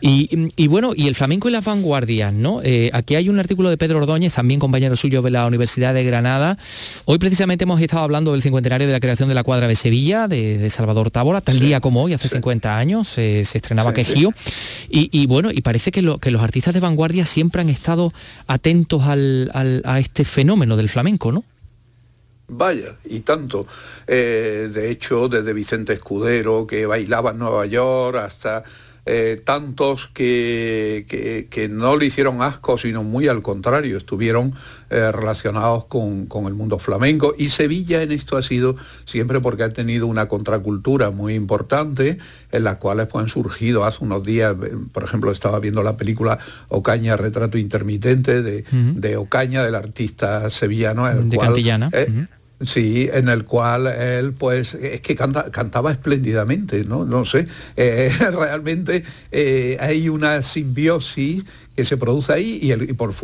Y, bueno, y el flamenco y las vanguardias, ¿no? Eh, aquí hay un artículo de Pedro Ordóñez, también compañero suyo de la Universidad de Granada. Hoy precisamente hemos estado hablando del cincuentenario de la creación de la cuadra de Sevilla, de, Salvador Tábora, tal día como hoy, hace 50 años, se estrenaba Quejío. Y, bueno, y parece que, que, los artistas de vanguardia siempre han estado atentos a este fenómeno del flamenco, ¿no? Vaya, y tanto. Eh, de hecho, desde Vicente Escudero, que bailaba en Nueva York, hasta eh, tantos que, que, no le hicieron asco, sino muy al contrario, estuvieron eh, relacionados con, el mundo flamenco. Y Sevilla en esto ha sido siempre porque ha tenido una contracultura muy importante, en las cuales pues, han surgido hace unos días, por ejemplo, estaba viendo la película Ocaña, Retrato Intermitente de, Ocaña, del artista sevillano. de Cantillana. Sí, en el cual él, pues, es que cantaba espléndidamente, ¿no? No sé, eh, realmente eh, hay una simbiosis que se produce ahí y, el, por,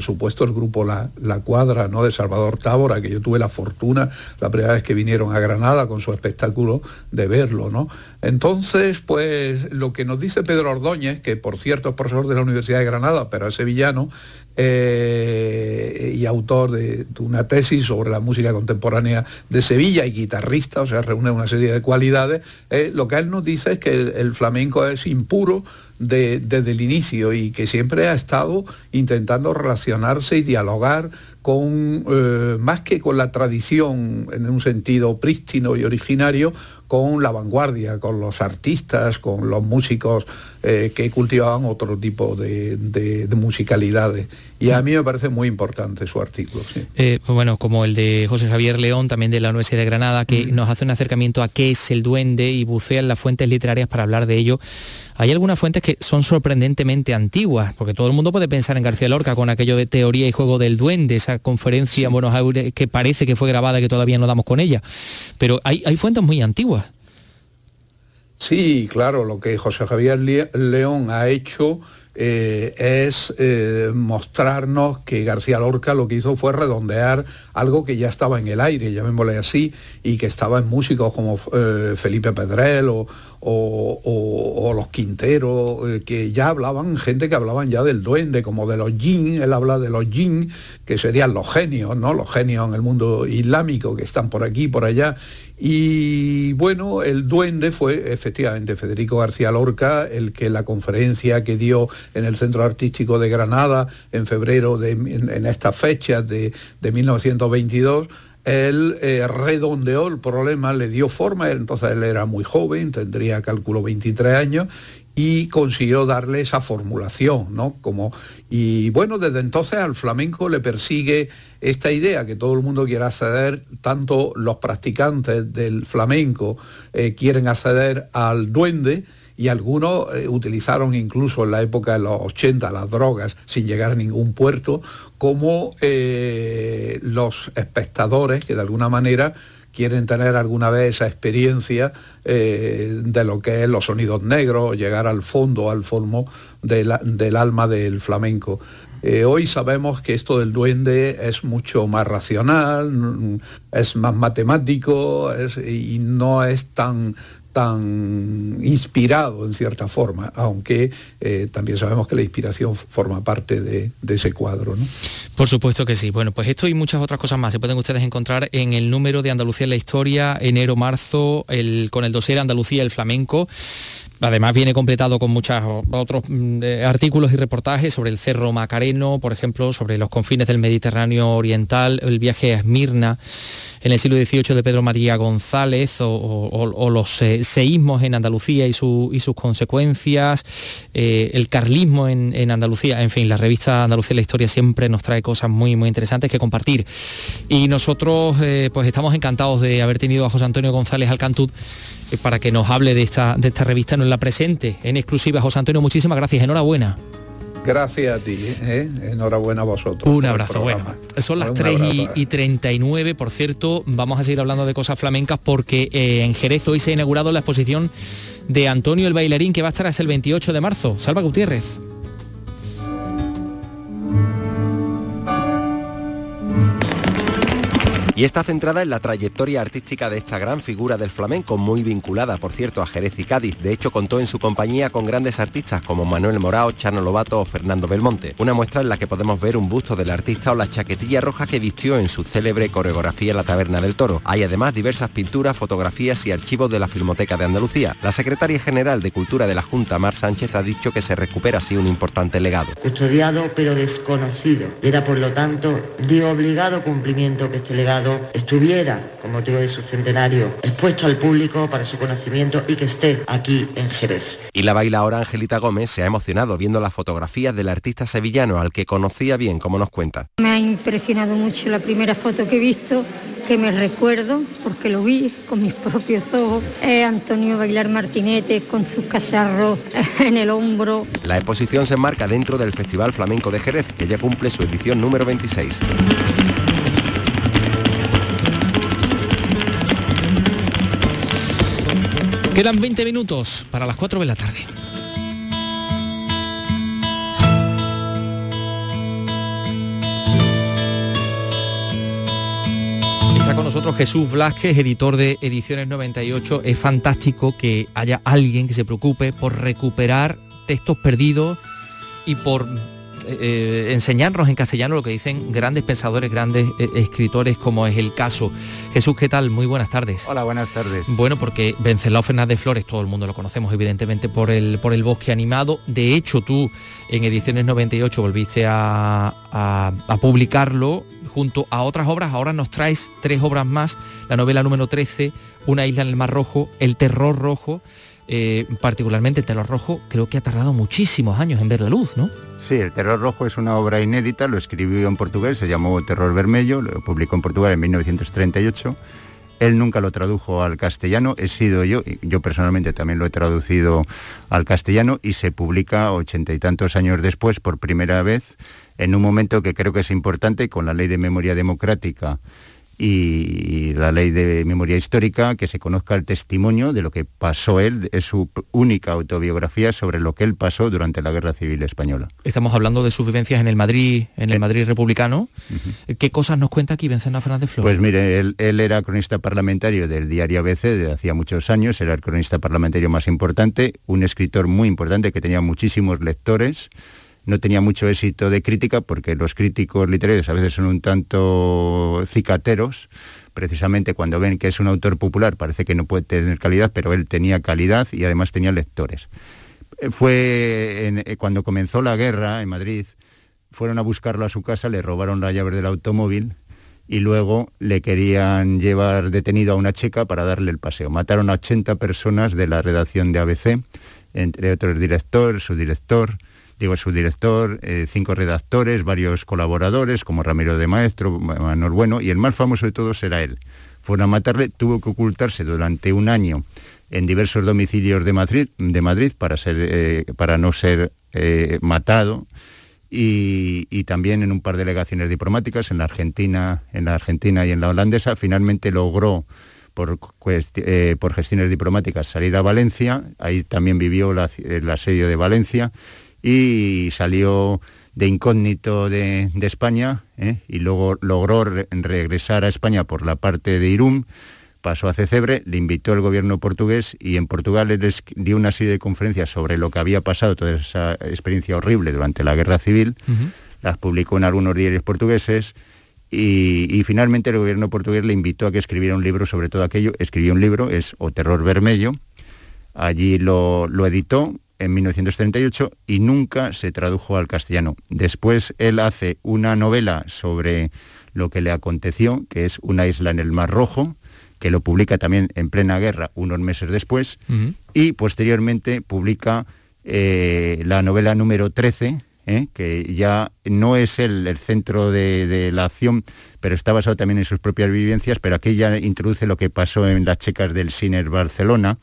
supuesto el grupo la, la, Cuadra, ¿no? De Salvador Tábora, que yo tuve la fortuna la primera vez que vinieron a Granada con su espectáculo de verlo, ¿no? Entonces, pues, lo que nos dice Pedro Ordóñez, que por cierto es profesor de la Universidad de Granada, pero es sevillano, eh, y autor de, una tesis sobre la música contemporánea de Sevilla y guitarrista, o sea, reúne una serie de cualidades. Eh, lo que él nos dice es que el, flamenco es impuro desde el inicio y que siempre ha estado intentando relacionarse y dialogar con, eh, más que con la tradición en un sentido prístino y originario, con la vanguardia, con los artistas, con los músicos eh, que cultivaban otro tipo de, musicalidades. Y a mí me parece muy importante su artículo. Eh, bueno, como el de José Javier León, también de la Universidad de Granada, que nos hace un acercamiento a qué es el duende y bucea en las fuentes literarias para hablar de ello. Hay algunas fuentes que son sorprendentemente antiguas, porque todo el mundo puede pensar en García Lorca con aquello de teoría y juego del duende, esa conferencia en Buenos Aires que parece que fue grabada y que todavía no damos con ella. Pero hay, hay fuentes muy antiguas. Sí, claro, lo que José Javier León ha hecho eh, es eh, mostrarnos que García Lorca lo que hizo fue redondear algo que ya estaba en el aire, llamémosle así, y que estaba en músicos como eh, Felipe Pedrel o, los Quinteros, que ya hablaban, gente que hablaban ya del duende, como de los yin, él habla de los yin, que serían los genios, ¿no? Los genios en el mundo islámico que están por aquí, por allá, y bueno, el duende fue efectivamente Federico García Lorca, el que la conferencia que dio en el Centro Artístico de Granada en febrero de, en, estas fechas de, 1922, él eh, redondeó el problema, le dio forma, entonces él era muy joven, tendría cálculo 23 años, y consiguió darle esa formulación, ¿no? Como, y bueno, desde entonces al flamenco le persigue esta idea que todo el mundo quiere acceder, tanto los practicantes del flamenco eh, quieren acceder al duende, y algunos eh, utilizaron incluso en la época de los 80 las drogas sin llegar a ningún puerto, como eh, los espectadores que de alguna manera quieren tener alguna vez esa experiencia eh, de lo que es los sonidos negros, llegar al fondo, al fondo del alma del flamenco. Eh, hoy sabemos que esto del duende es mucho más racional, es más matemático y no es tan, tan inspirado en cierta forma, aunque eh, también sabemos que la inspiración forma parte de, ese cuadro. ¿no? Por supuesto que sí. Bueno, pues esto y muchas otras cosas más se pueden ustedes encontrar en el número de Andalucía en la historia, enero-marzo, con el dossier Andalucía el flamenco. Además viene completado con muchos otros mm, eh, artículos y reportajes sobre el Cerro Macareno, por ejemplo, sobre los confines del Mediterráneo Oriental, el viaje a Esmirna en el siglo XVIII de Pedro María González o, los eh, seísmos en Andalucía y, sus consecuencias, eh, el carlismo en, Andalucía, en fin, la revista Andalucía la Historia siempre nos trae cosas muy, muy interesantes que compartir. Y nosotros pues estamos encantados de haber tenido a José Antonio González Alcantud para que nos hable de esta, de esta revista en la presente, en exclusiva. José Antonio, muchísimas gracias, enhorabuena. Gracias a ti, ¿eh? enhorabuena a vosotros. Un abrazo, bueno. Son las 3 y, 39, por cierto, vamos a seguir hablando de cosas flamencas porque eh, en Jerez hoy se ha inaugurado la exposición de Antonio el Bailarín que va a estar hasta el 28 de marzo. Salva Gutiérrez. Y está centrada en la trayectoria artística de esta gran figura del flamenco, muy vinculada, por cierto, a Jerez y Cádiz. De hecho, contó en su compañía con grandes artistas como Manuel Morao, Chano Lobato o Fernando Belmonte. Una muestra en la que podemos ver un busto del artista o la chaquetilla roja que vistió en su célebre coreografía la Taberna del Toro. Hay además diversas pinturas, fotografías y archivos de la Filmoteca de Andalucía. La secretaria general de Cultura de la Junta, Mar Sánchez, ha dicho que se recupera así un importante legado. Custodiado pero desconocido. Era por lo tanto de obligado cumplimiento que este legado estuviera, con motivo de su centenario, expuesto al público para su conocimiento y que esté aquí en Jerez. Y la bailaora Angelita Gómez se ha emocionado viendo las fotografías del artista sevillano al que conocía bien, como nos cuenta. Me ha impresionado mucho la primera foto que he visto que me recuerdo, porque lo vi con mis propios ojos, es Antonio Bailar Martinete con sus cacharros en el hombro. La exposición se enmarca dentro del Festival Flamenco de Jerez, que ya cumple su edición número 26. Quedan 20 minutos para las 4 de la tarde. Está con nosotros Jesús Blasquez, editor de Ediciones 98. Es fantástico que haya alguien que se preocupe por recuperar textos perdidos y por eh, enseñarnos en castellano lo que dicen grandes pensadores, grandes eh, escritores, como es el caso. Jesús, ¿qué tal? Muy buenas tardes. Hola, buenas tardes. Bueno, porque Venceslao Fernández Flores, todo el mundo lo conocemos evidentemente por el, por el bosque animado. De hecho, tú en Ediciones 98 volviste a, a- a publicarlo junto a otras obras. Ahora nos traes tres obras más. La novela número 13, Una isla en el Mar Rojo, El Terror Rojo. Eh, particularmente el Terror Rojo, creo que ha tardado muchísimos años en ver la luz, ¿no? Sí, El Terror Rojo es una obra inédita, lo escribió en portugués, se llamó Terror Vermelho, lo publicó en Portugal en 1938. Él nunca lo tradujo al castellano, he sido yo, yo personalmente también lo he traducido al castellano y se publica ochenta y tantos años después por primera vez en un momento que creo que es importante con la ley de memoria democrática y la ley de memoria histórica, que se conozca el testimonio de lo que pasó él, es su única autobiografía sobre lo que él pasó durante la Guerra Civil Española. Estamos hablando de sus vivencias en el Madrid, en el Madrid republicano. ¿Qué cosas nos cuenta aquí Venceslao Fernández Flores? Pues mire, él, él era cronista parlamentario del diario ABC de hacía muchos años, era el cronista parlamentario más importante, un escritor muy importante que tenía muchísimos lectores, no tenía mucho éxito de crítica porque los críticos literarios a veces son un tanto cicateros, precisamente cuando ven que es un autor popular parece que no puede tener calidad, pero él tenía calidad y además tenía lectores. Eh, Fue eh, cuando comenzó la guerra en Madrid, fueron a buscarlo a su casa, le robaron las llaves del automóvil y luego le querían llevar detenido a una checa para darle el paseo. Mataron a 80 personas de la redacción de ABC, entre otros director, su director, digo su director, eh, cinco redactores, varios colaboradores como Ramiro de Maestro, Manuel Bueno, y el más famoso de todos era él. Fueron a matarle, tuvo que ocultarse durante un año en diversos domicilios de Madrid, de Madrid para, ser, eh, para no ser eh, matado y, también en un par de delegaciones diplomáticas en la Argentina, en la Argentina y en la holandesa. Finalmente logró por, por gestiones diplomáticas salir a Valencia, ahí también vivió el asedio de Valencia y salió de incógnito de, de España ¿eh? y luego logró re- regresar a España por la parte de Irún, pasó a Cecebre, le invitó el gobierno portugués y en Portugal él es- dio una serie de conferencias sobre lo que había pasado, toda esa experiencia horrible durante la guerra civil, las publicó en algunos diarios portugueses y, y finalmente el gobierno portugués le invitó a que escribiera un libro sobre todo aquello, escribió un libro, es O Terror Vermelho, allí lo, lo editó en 1938 y nunca se tradujo al castellano. Después él hace una novela sobre lo que le aconteció, que es Una isla en el Mar Rojo, que lo publica también en plena guerra unos meses después, y posteriormente publica eh, la novela número 13, ¿eh? que ya no es el, el centro de, de la acción, pero está basado también en sus propias vivencias, pero aquí ya introduce lo que pasó en las checas del Siner Barcelona.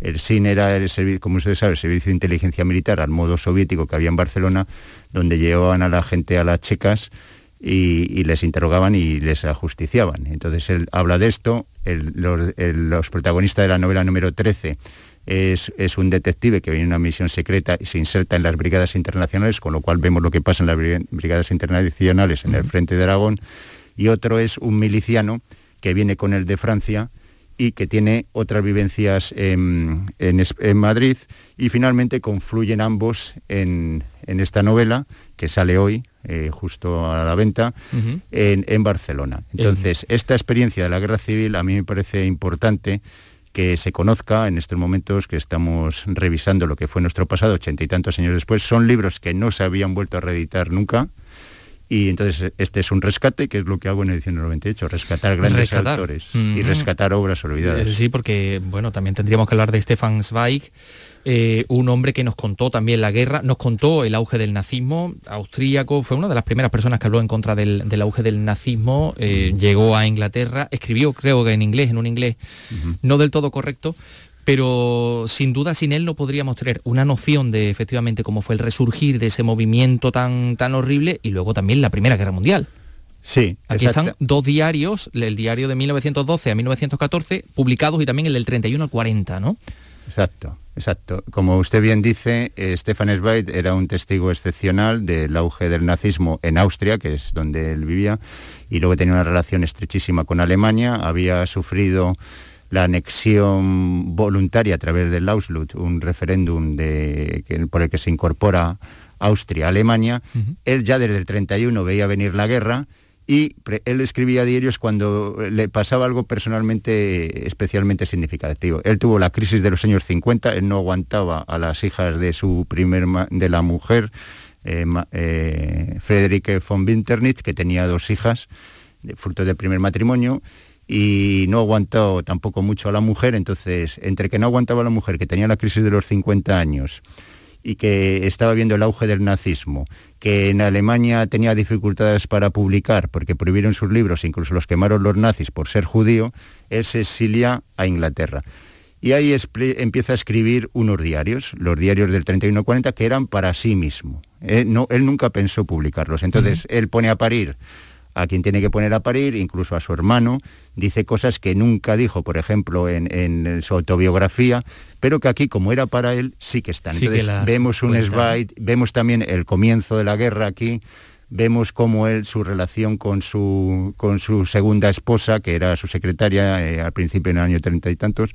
El SIN era, el servi- como usted sabe, el Servicio de Inteligencia Militar al modo soviético que había en Barcelona, donde llevaban a la gente a las checas y, y les interrogaban y les ajusticiaban. Entonces él habla de esto, el- los, el- los protagonistas de la novela número 13 es, es un detective que viene en una misión secreta y se inserta en las brigadas internacionales, con lo cual vemos lo que pasa en las bri- brigadas internacionales en el frente de Aragón, y otro es un miliciano que viene con el de Francia y que tiene otras vivencias en, Madrid y finalmente confluyen ambos en, esta novela que sale hoy, eh, justo a la venta, en, Barcelona. Entonces, esta experiencia de la guerra civil a mí me parece importante que se conozca en estos momentos que estamos revisando lo que fue nuestro pasado, ochenta y tantos años después. Son libros que no se habían vuelto a reeditar nunca y entonces este es un rescate, que es lo que hago en edición 98, rescatar grandes autores y rescatar obras olvidadas. Eh, sí, porque bueno, también tendríamos que hablar de Stefan Zweig, eh, un hombre que nos contó también la guerra, nos contó el auge del nazismo, austríaco, fue una de las primeras personas que habló en contra del, auge del nazismo, eh, llegó a Inglaterra, escribió creo que en inglés, en un inglés no del todo correcto, pero sin duda sin él no podríamos tener una noción de efectivamente cómo fue el resurgir de ese movimiento tan, tan horrible y luego también la Primera Guerra Mundial. Sí, aquí están dos diarios, el diario de 1912 a 1914, publicados y también el del 31 al 40, ¿no? Exacto, exacto. Como usted bien dice, eh, Stefan Zweig era un testigo excepcional del auge del nazismo en Austria, que es donde él vivía, y luego tenía una relación estrechísima con Alemania, había sufrido la anexión voluntaria a través del Auslut, un referéndum de, por el que se incorpora Austria a Alemania. Él ya desde el 31 veía venir la guerra y él escribía diarios cuando le pasaba algo personalmente especialmente significativo. Él tuvo la crisis de los años 50, él no aguantaba a las hijas de su primer de la mujer, eh, eh, Friederike von Winternitz, que tenía dos hijas, fruto del primer matrimonio, y no aguantó tampoco mucho a la mujer, entonces entre que no aguantaba a la mujer, que tenía la crisis de los 50 años y que estaba viendo el auge del nazismo, que en Alemania tenía dificultades para publicar porque prohibieron sus libros, incluso los quemaron los nazis por ser judío, él se exilia a Inglaterra. Y ahí empieza a escribir unos diarios, los diarios del 31-40, que eran para sí mismo. Él, no, él nunca pensó publicarlos. Entonces, él pone a parir a quien tiene que poner a parir, incluso a su hermano, dice cosas que nunca dijo, por ejemplo, en, su autobiografía, pero que aquí, como era para él, sí que están. Entonces vemos un slide, vemos también el comienzo de la guerra aquí, vemos cómo él, su relación con su, con su segunda esposa, que era su secretaria eh, al principio en el año treinta y tantos,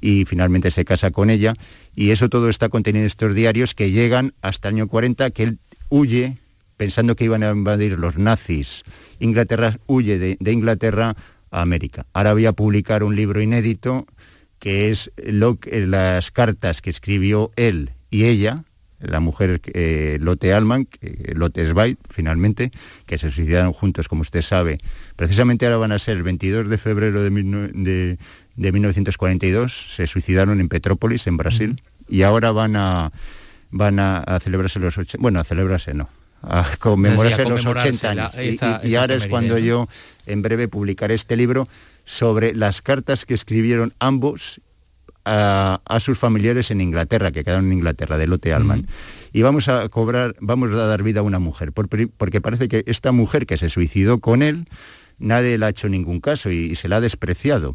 y finalmente se casa con ella, y eso todo está contenido en estos diarios que llegan hasta el año 40, que él huye pensando que iban a invadir los nazis Inglaterra, huye de, Inglaterra a América. Ahora voy a publicar un libro inédito que es las cartas que escribió él y ella, la mujer eh, Lotte Alman, Lotte Zweig, finalmente, que se suicidaron juntos, como usted sabe. Precisamente ahora van a ser el 22 de febrero de, 1942, se suicidaron en Petrópolis, en Brasil, y ahora van a, van a, celebrarse los ocho, bueno, a celebrarse no, a conmemorarse, los 80 años. y, ahora es cuando yo en breve publicaré este libro sobre las cartas que escribieron ambos a, sus familiares en Inglaterra, que quedaron en Inglaterra, de Lotte Alman. Y vamos a cobrar, vamos a dar vida a una mujer, porque parece que esta mujer que se suicidó con él, nadie le ha hecho ningún caso y, se la ha despreciado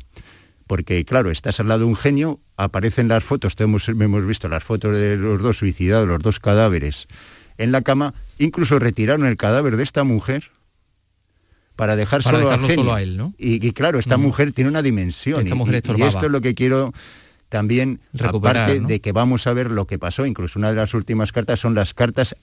porque claro, estás al lado de un genio, aparecen las fotos, hemos, hemos visto las fotos de los dos suicidados, los dos cadáveres, en la cama, incluso retiraron el cadáver de esta mujer para dejar solo, a él, ¿no? Y, claro, esta mujer tiene una dimensión. y, esto es lo que quiero también, aparte de que vamos a ver lo que pasó, incluso una de las últimas cartas son las cartas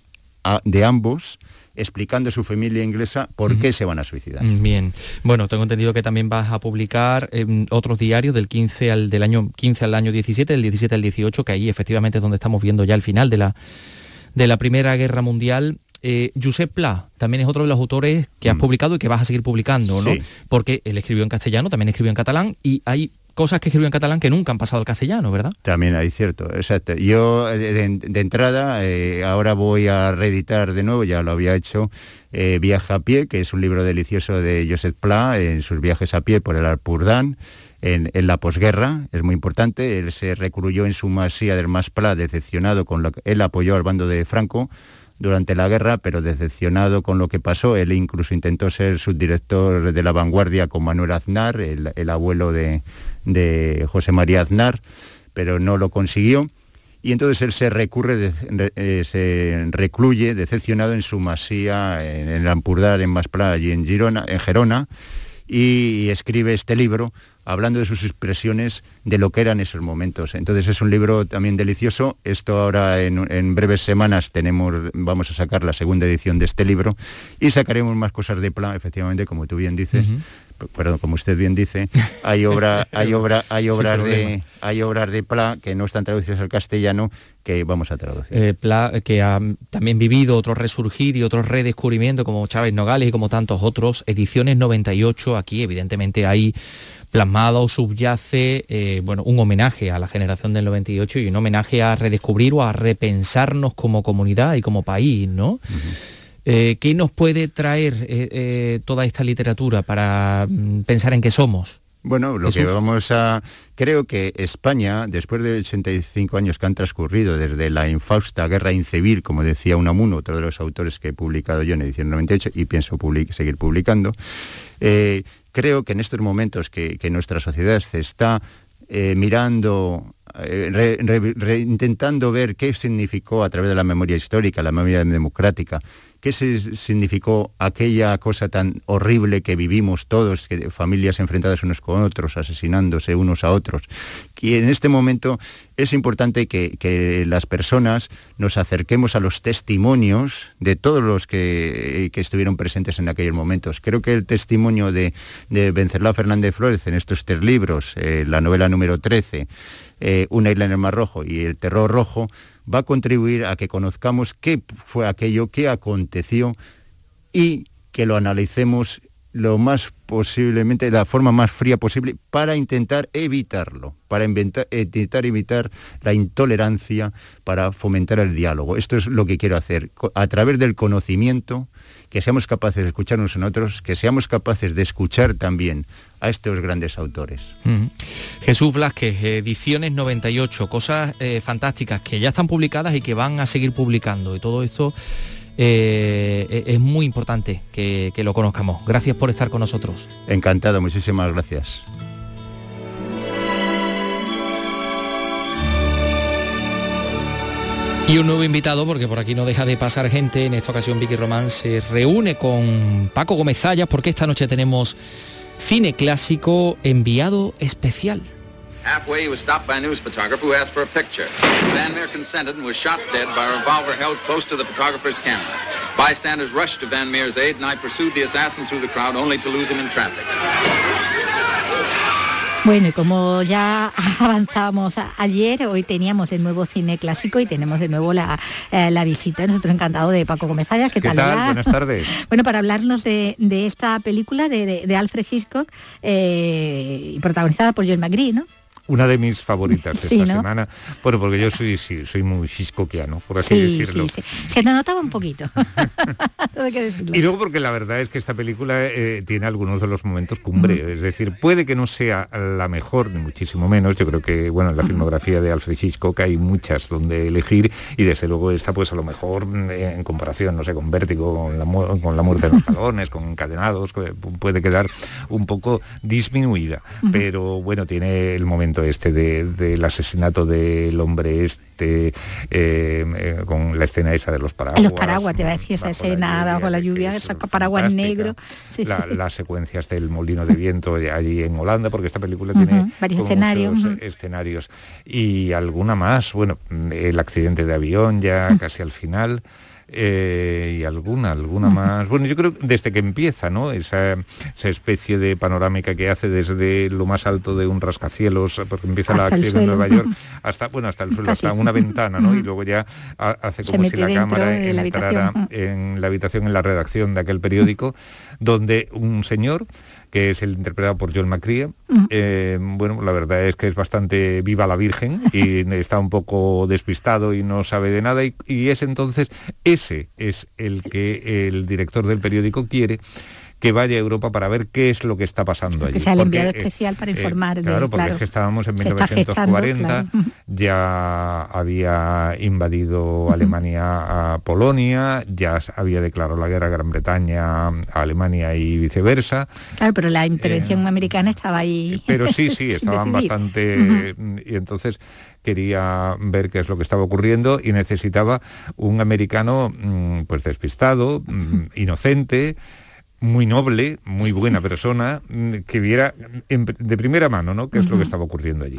de ambos explicando a su familia inglesa por qué se van a suicidar. Mm, bien, bueno, tengo entendido que también vas a publicar em, otros diarios del 15 al del año 15 al año 17, del 17 al 18, que ahí efectivamente es donde estamos viendo ya el final de la de la Primera Guerra Mundial. Eh, Josep Pla también es otro de los autores que has mm. publicado y que vas a seguir publicando, ¿no? Porque él escribió en castellano, también escribió en catalán y hay cosas que escribió en catalán que nunca han pasado al castellano, ¿verdad? También hay cierto, exacto. Yo eh, de, entrada eh, ahora voy a reeditar de nuevo, ya lo había hecho, eh, Viaja a pie, que es un libro delicioso de Josep Pla en sus viajes a pie por el Alpurdán en, la posguerra, es muy importante. Él se recluyó en su masía del Maspla, decepcionado con lo que él apoyó al bando de Franco durante la guerra, pero decepcionado con lo que pasó. Él incluso intentó ser subdirector de la vanguardia con Manuel Aznar, el, abuelo de, José María Aznar, pero no lo consiguió. y entonces él se recurre, eh, se recluye decepcionado en su masía, en el Ampurdar, en Masplá, y en Girona, en Gerona, y escribe este libro hablando de sus expresiones de lo que eran esos momentos. Entonces es un libro también delicioso. Esto ahora en, breves semanas tenemos, vamos a sacar la segunda edición de este libro y sacaremos más cosas de plan, efectivamente, como tú bien dices, perdón, como usted bien dice, hay obra, hay obra, hay obras de, hay obras de Pla que no están traducidas al castellano que vamos a traducir. Eh, Pla, que ha también vivido otro resurgir y otro redescubrimiento como Chávez Nogales y como tantos otros. Ediciones 98, aquí evidentemente hay plasmado subyace eh, bueno, un homenaje a la generación del 98 y un homenaje a redescubrir o a repensarnos como comunidad y como país, ¿no? Eh, ¿Qué nos puede traer eh, eh, toda esta literatura para mm, pensar en qué somos? Bueno, lo que vamos a... Creo que España, después de 85 años que han transcurrido desde la infausta guerra incivil, como decía Unamuno, otro de los autores que he publicado yo en edición 98 y pienso seguir publicando, creo que en estos momentos que, nuestra sociedad se está mirando, intentando ver qué significó a través de la memoria histórica, la memoria democrática, qué significó aquella cosa tan horrible que vivimos todos, que familias enfrentadas unos con otros, asesinándose unos a otros. Y en este momento es importante que, las personas nos acerquemos a los testimonios de todos los que, estuvieron presentes en aquellos momentos. Creo que el testimonio de, de Fernández Flores en estos tres libros, eh, la novela número 13, eh, Una isla en el Mar Rojo y El Terror Rojo, va a contribuir a que conozcamos qué fue aquello, qué aconteció y que lo analicemos lo más posiblemente, la forma más fría posible, para intentar evitarlo, para intentar evitar la intolerancia, para fomentar el diálogo. Esto es lo que quiero hacer, a través del conocimiento, que seamos capaces de escucharnos en otros, que seamos capaces de escuchar también a estos grandes autores. Jesús Blasquez, ediciones 98, cosas eh, fantásticas que ya están publicadas y que van a seguir publicando. Y todo esto eh, es muy importante que, que lo conozcamos. Gracias por estar con nosotros. Encantado, muchísimas gracias. Y un nuevo invitado, porque por aquí no deja de pasar gente, en esta ocasión Vicky Román se reúne con Paco Gómez Zayas, porque esta noche tenemos cine clásico enviado especial. Halfway, he was stopped by a news photographer who asked for a picture. Van Meer consented and was shot dead by a revolver held close to the photographer's camera. Bystanders rushed to Van Meer's aid and I pursued the assassin through the crowd only to lose him in traffic. Bueno, y como ya avanzábamos ayer, hoy teníamos de nuevo cine clásico y tenemos de nuevo la, eh, la visita, nosotros encantado de Paco Gómez ¿Qué, ¿Qué tal? Buenas tardes. Bueno, para hablarnos de, esta película de, Alfred Hitchcock, eh, protagonizada por John McGree, ¿no? Una de mis favoritas de esta semana. Bueno, porque yo soy, soy muy hiscoquiano, por así decirlo. Se te notaba un poquito. y luego porque la verdad es que esta película eh, tiene algunos de los momentos cumbre. Es decir, puede que no sea la mejor, ni muchísimo menos. Yo creo que, bueno, en la filmografía de Alfred Hitchcock hay muchas donde elegir y desde luego esta, pues a lo mejor en comparación, no sé, con Vértigo, con la, con la muerte de los talones, con Encadenados, puede quedar un poco disminuida. Pero bueno, tiene el momento este del asesinato del hombre este eh, eh, con la escena esa de los paraguas. Los paraguas, te va a decir esa escena bajo la lluvia, saca paraguas negro. Las secuencias del molino de viento allí en Holanda, porque esta película tiene varios escenarios. escenarios. Y alguna más, bueno, el accidente de avión ya casi al final. Eh, y alguna, alguna más. Bueno, yo creo desde que empieza, ¿no? Esa, especie de panorámica que hace desde lo más alto de un rascacielos, porque empieza la acción en Nueva York, hasta, bueno, hasta el suelo, hasta una ventana, ¿no? Y luego ya hace como si la cámara entrara en la habitación, en la redacción de aquel periódico, donde un señor que es el interpretado por John McCrea. Eh, bueno, la verdad es que es bastante viva la Virgen y está un poco despistado y no sabe de nada y, es entonces, ese es el que el director del periódico quiere que vaya a Europa para ver qué es lo que está pasando allí. Que sea el enviado eh, especial para eh, informar. claro, porque es que estábamos en 1940, ya había invadido Alemania a Polonia, ya había declarado la guerra a Gran Bretaña a Alemania y viceversa. Claro, pero la intervención americana estaba ahí. Pero sí, sí, estaban bastante... Y entonces quería ver qué es lo que estaba ocurriendo y necesitaba un americano mm, pues despistado, mm, inocente, muy noble, muy buena persona, mm, que viera en- de primera mano ¿no? qué es lo que estaba ocurriendo allí.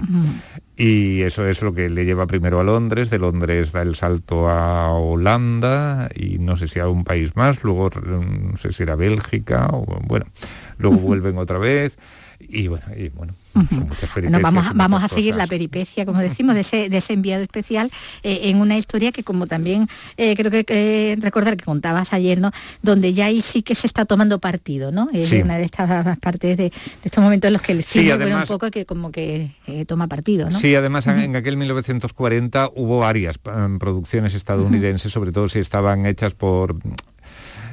Y eso es lo que le lleva primero a Londres, de Londres da el salto a Holanda y no sé si a un país más, luego no sé si era Bélgica o bueno, luego vuelven otra vez y bueno, y bueno, son muchas peripecias. Bueno, vamos, vamos a seguir cosas. la peripecia, como decimos, de ese, de ese enviado especial eh, en una historia que como también eh, creo que eh, recordar que contabas ayer, ¿no? Donde ya ahí sí que se está tomando partido, ¿no? Es Sí. una de estas partes de, de estos momentos en los que el Sí, cine un además- poco que como que eh, toma partido, ¿no? Sí, además en aquel 1940 hubo varias eh, producciones estadounidenses, sobre todo si estaban hechas por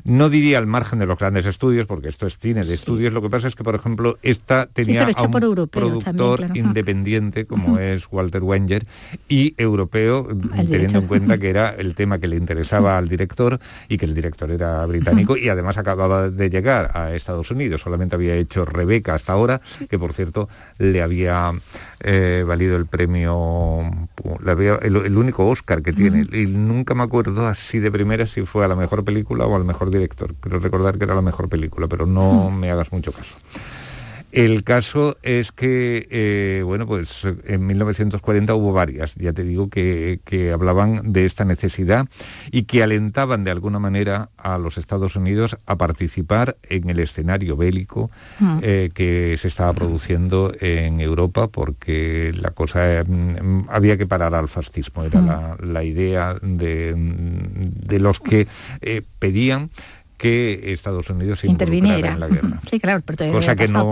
no diría al margen de los grandes estudios, porque esto es cine de estudios. Lo que pasa es que, por ejemplo, esta tenía hecho a un también, productor claro. independiente como es Walter Wenger y europeo, teniendo director. en cuenta que era el tema que le interesaba al director y que el director era británico y además acababa de llegar a Estados Unidos. Solamente había hecho Rebeca hasta ahora, que por cierto le había eh, valido el premio, el único Oscar que tiene. Y nunca me acuerdo así de primera si fue a la mejor película o al mejor director. Creo recordar que era la mejor película, pero no me hagas mucho caso. El caso es que, eh, bueno, pues en 1940 hubo varias, ya te digo, que, que hablaban de esta necesidad y que alentaban de alguna manera a los Estados Unidos a participar en el escenario bélico Mm. eh, que se estaba produciendo en Europa porque la cosa mm, había que parar al fascismo, era Mm. la, la idea de, de los que eh, pedían que Estados Unidos se interviniera. en la guerra Sí, claro, pero todavía cosa que no,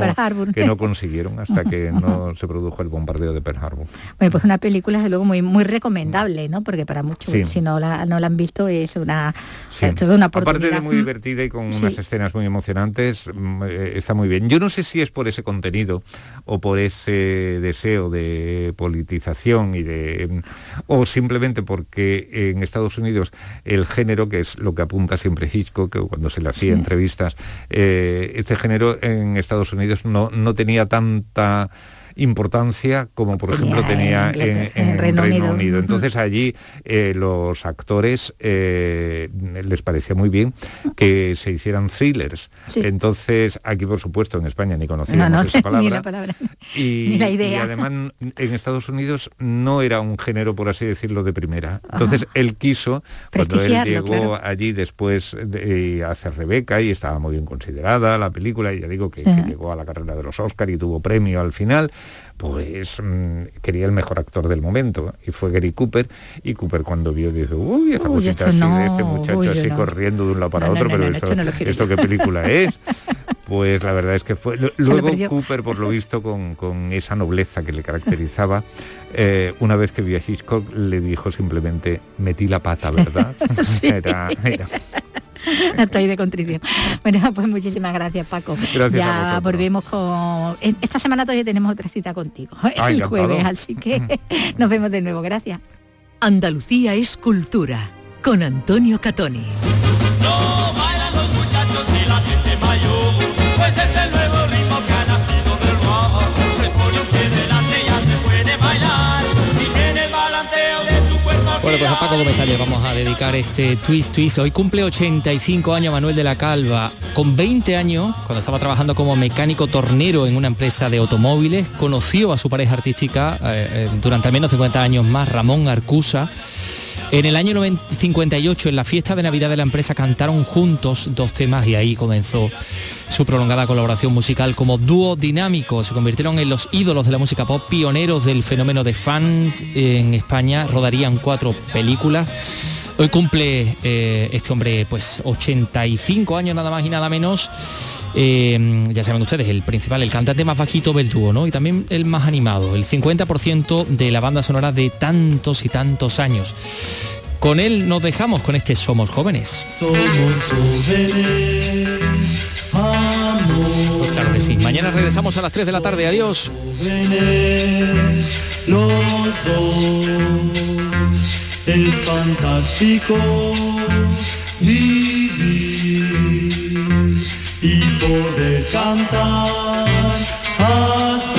que consiguieron hasta que no se produjo el bombardeo de Pearl Harbor. Bueno, pues una película, desde luego, muy, muy recomendable, ¿no? Porque para muchos, Sí. si no la, no la han visto, es una, Sí. es una Aparte oportunidad. de muy divertida y con Sí. unas escenas muy emocionantes, mm, eh, está muy bien. Yo no sé si es por ese contenido o por ese deseo de politización y de mm, o simplemente porque en Estados Unidos el género, que es lo que apunta siempre Hitchcock, que cuando se le hacía Sí. entrevistas, eh, este género en Estados Unidos no, no tenía tanta importancia como por ejemplo tenía en, en en Reino, Reino Unido. Unido. Entonces allí eh, los actores eh, les parecía muy bien que se hicieran thrillers. Sí. Entonces aquí por supuesto en España ni conocíamos No, no, esa ni palabra. la palabra, Y, ni la y idea. además en Estados Unidos no era un género, por así decirlo, de primera. Entonces él quiso, cuando él llegó claro. allí después de hacer Rebeca y estaba muy bien considerada la película, y ya digo que, que llegó a la carrera de los Oscar y tuvo premio al final, pues mm, quería el mejor actor del momento y fue Gary Cooper y Cooper cuando vio dijo uy esta Uy, cosita así no, de este muchacho uy, así no. corriendo de un lado para No, otro pero esto, qué película es pues la verdad es que fue luego. Cooper por lo visto con, con esa nobleza que le caracterizaba eh, una vez que vio a Hitchcock le dijo simplemente metí la pata verdad era, era- Ahí de contrición. Bueno, pues muchísimas gracias, Paco. Gracias ya volvemos con. Esta semana todavía tenemos otra cita contigo, Ah, el jueves, así que nos vemos de nuevo. Gracias. Andalucía es cultura con Antonio Catoni. Bueno, pues a Paco Gómez vamos a dedicar este twist twist. Hoy cumple 85 años Manuel de la Calva. Con 20 años, cuando estaba trabajando como mecánico tornero en una empresa de automóviles, conoció a su pareja artística eh, eh, durante al menos 50 años más, Ramón Arcusa. En el año 90 58, en la fiesta de Navidad de la empresa, cantaron juntos dos temas y ahí comenzó su prolongada colaboración musical como dúo dinámico. Se convirtieron en los ídolos de la música pop, pioneros del fenómeno de fans en España. Rodarían cuatro películas. Hoy cumple eh, este hombre pues 85 años nada más y nada menos. Eh, ya saben ustedes, el principal, el cantante más bajito del dúo, ¿no? Y también el más animado, el 50% de la banda sonora de tantos y tantos años. Con él nos dejamos con este Somos Jóvenes. Somos jóvenes, amor. Pues claro que sí. Mañana regresamos a las 3 de la tarde. Adiós. Los dos es fantástico vivir y poder cantar así.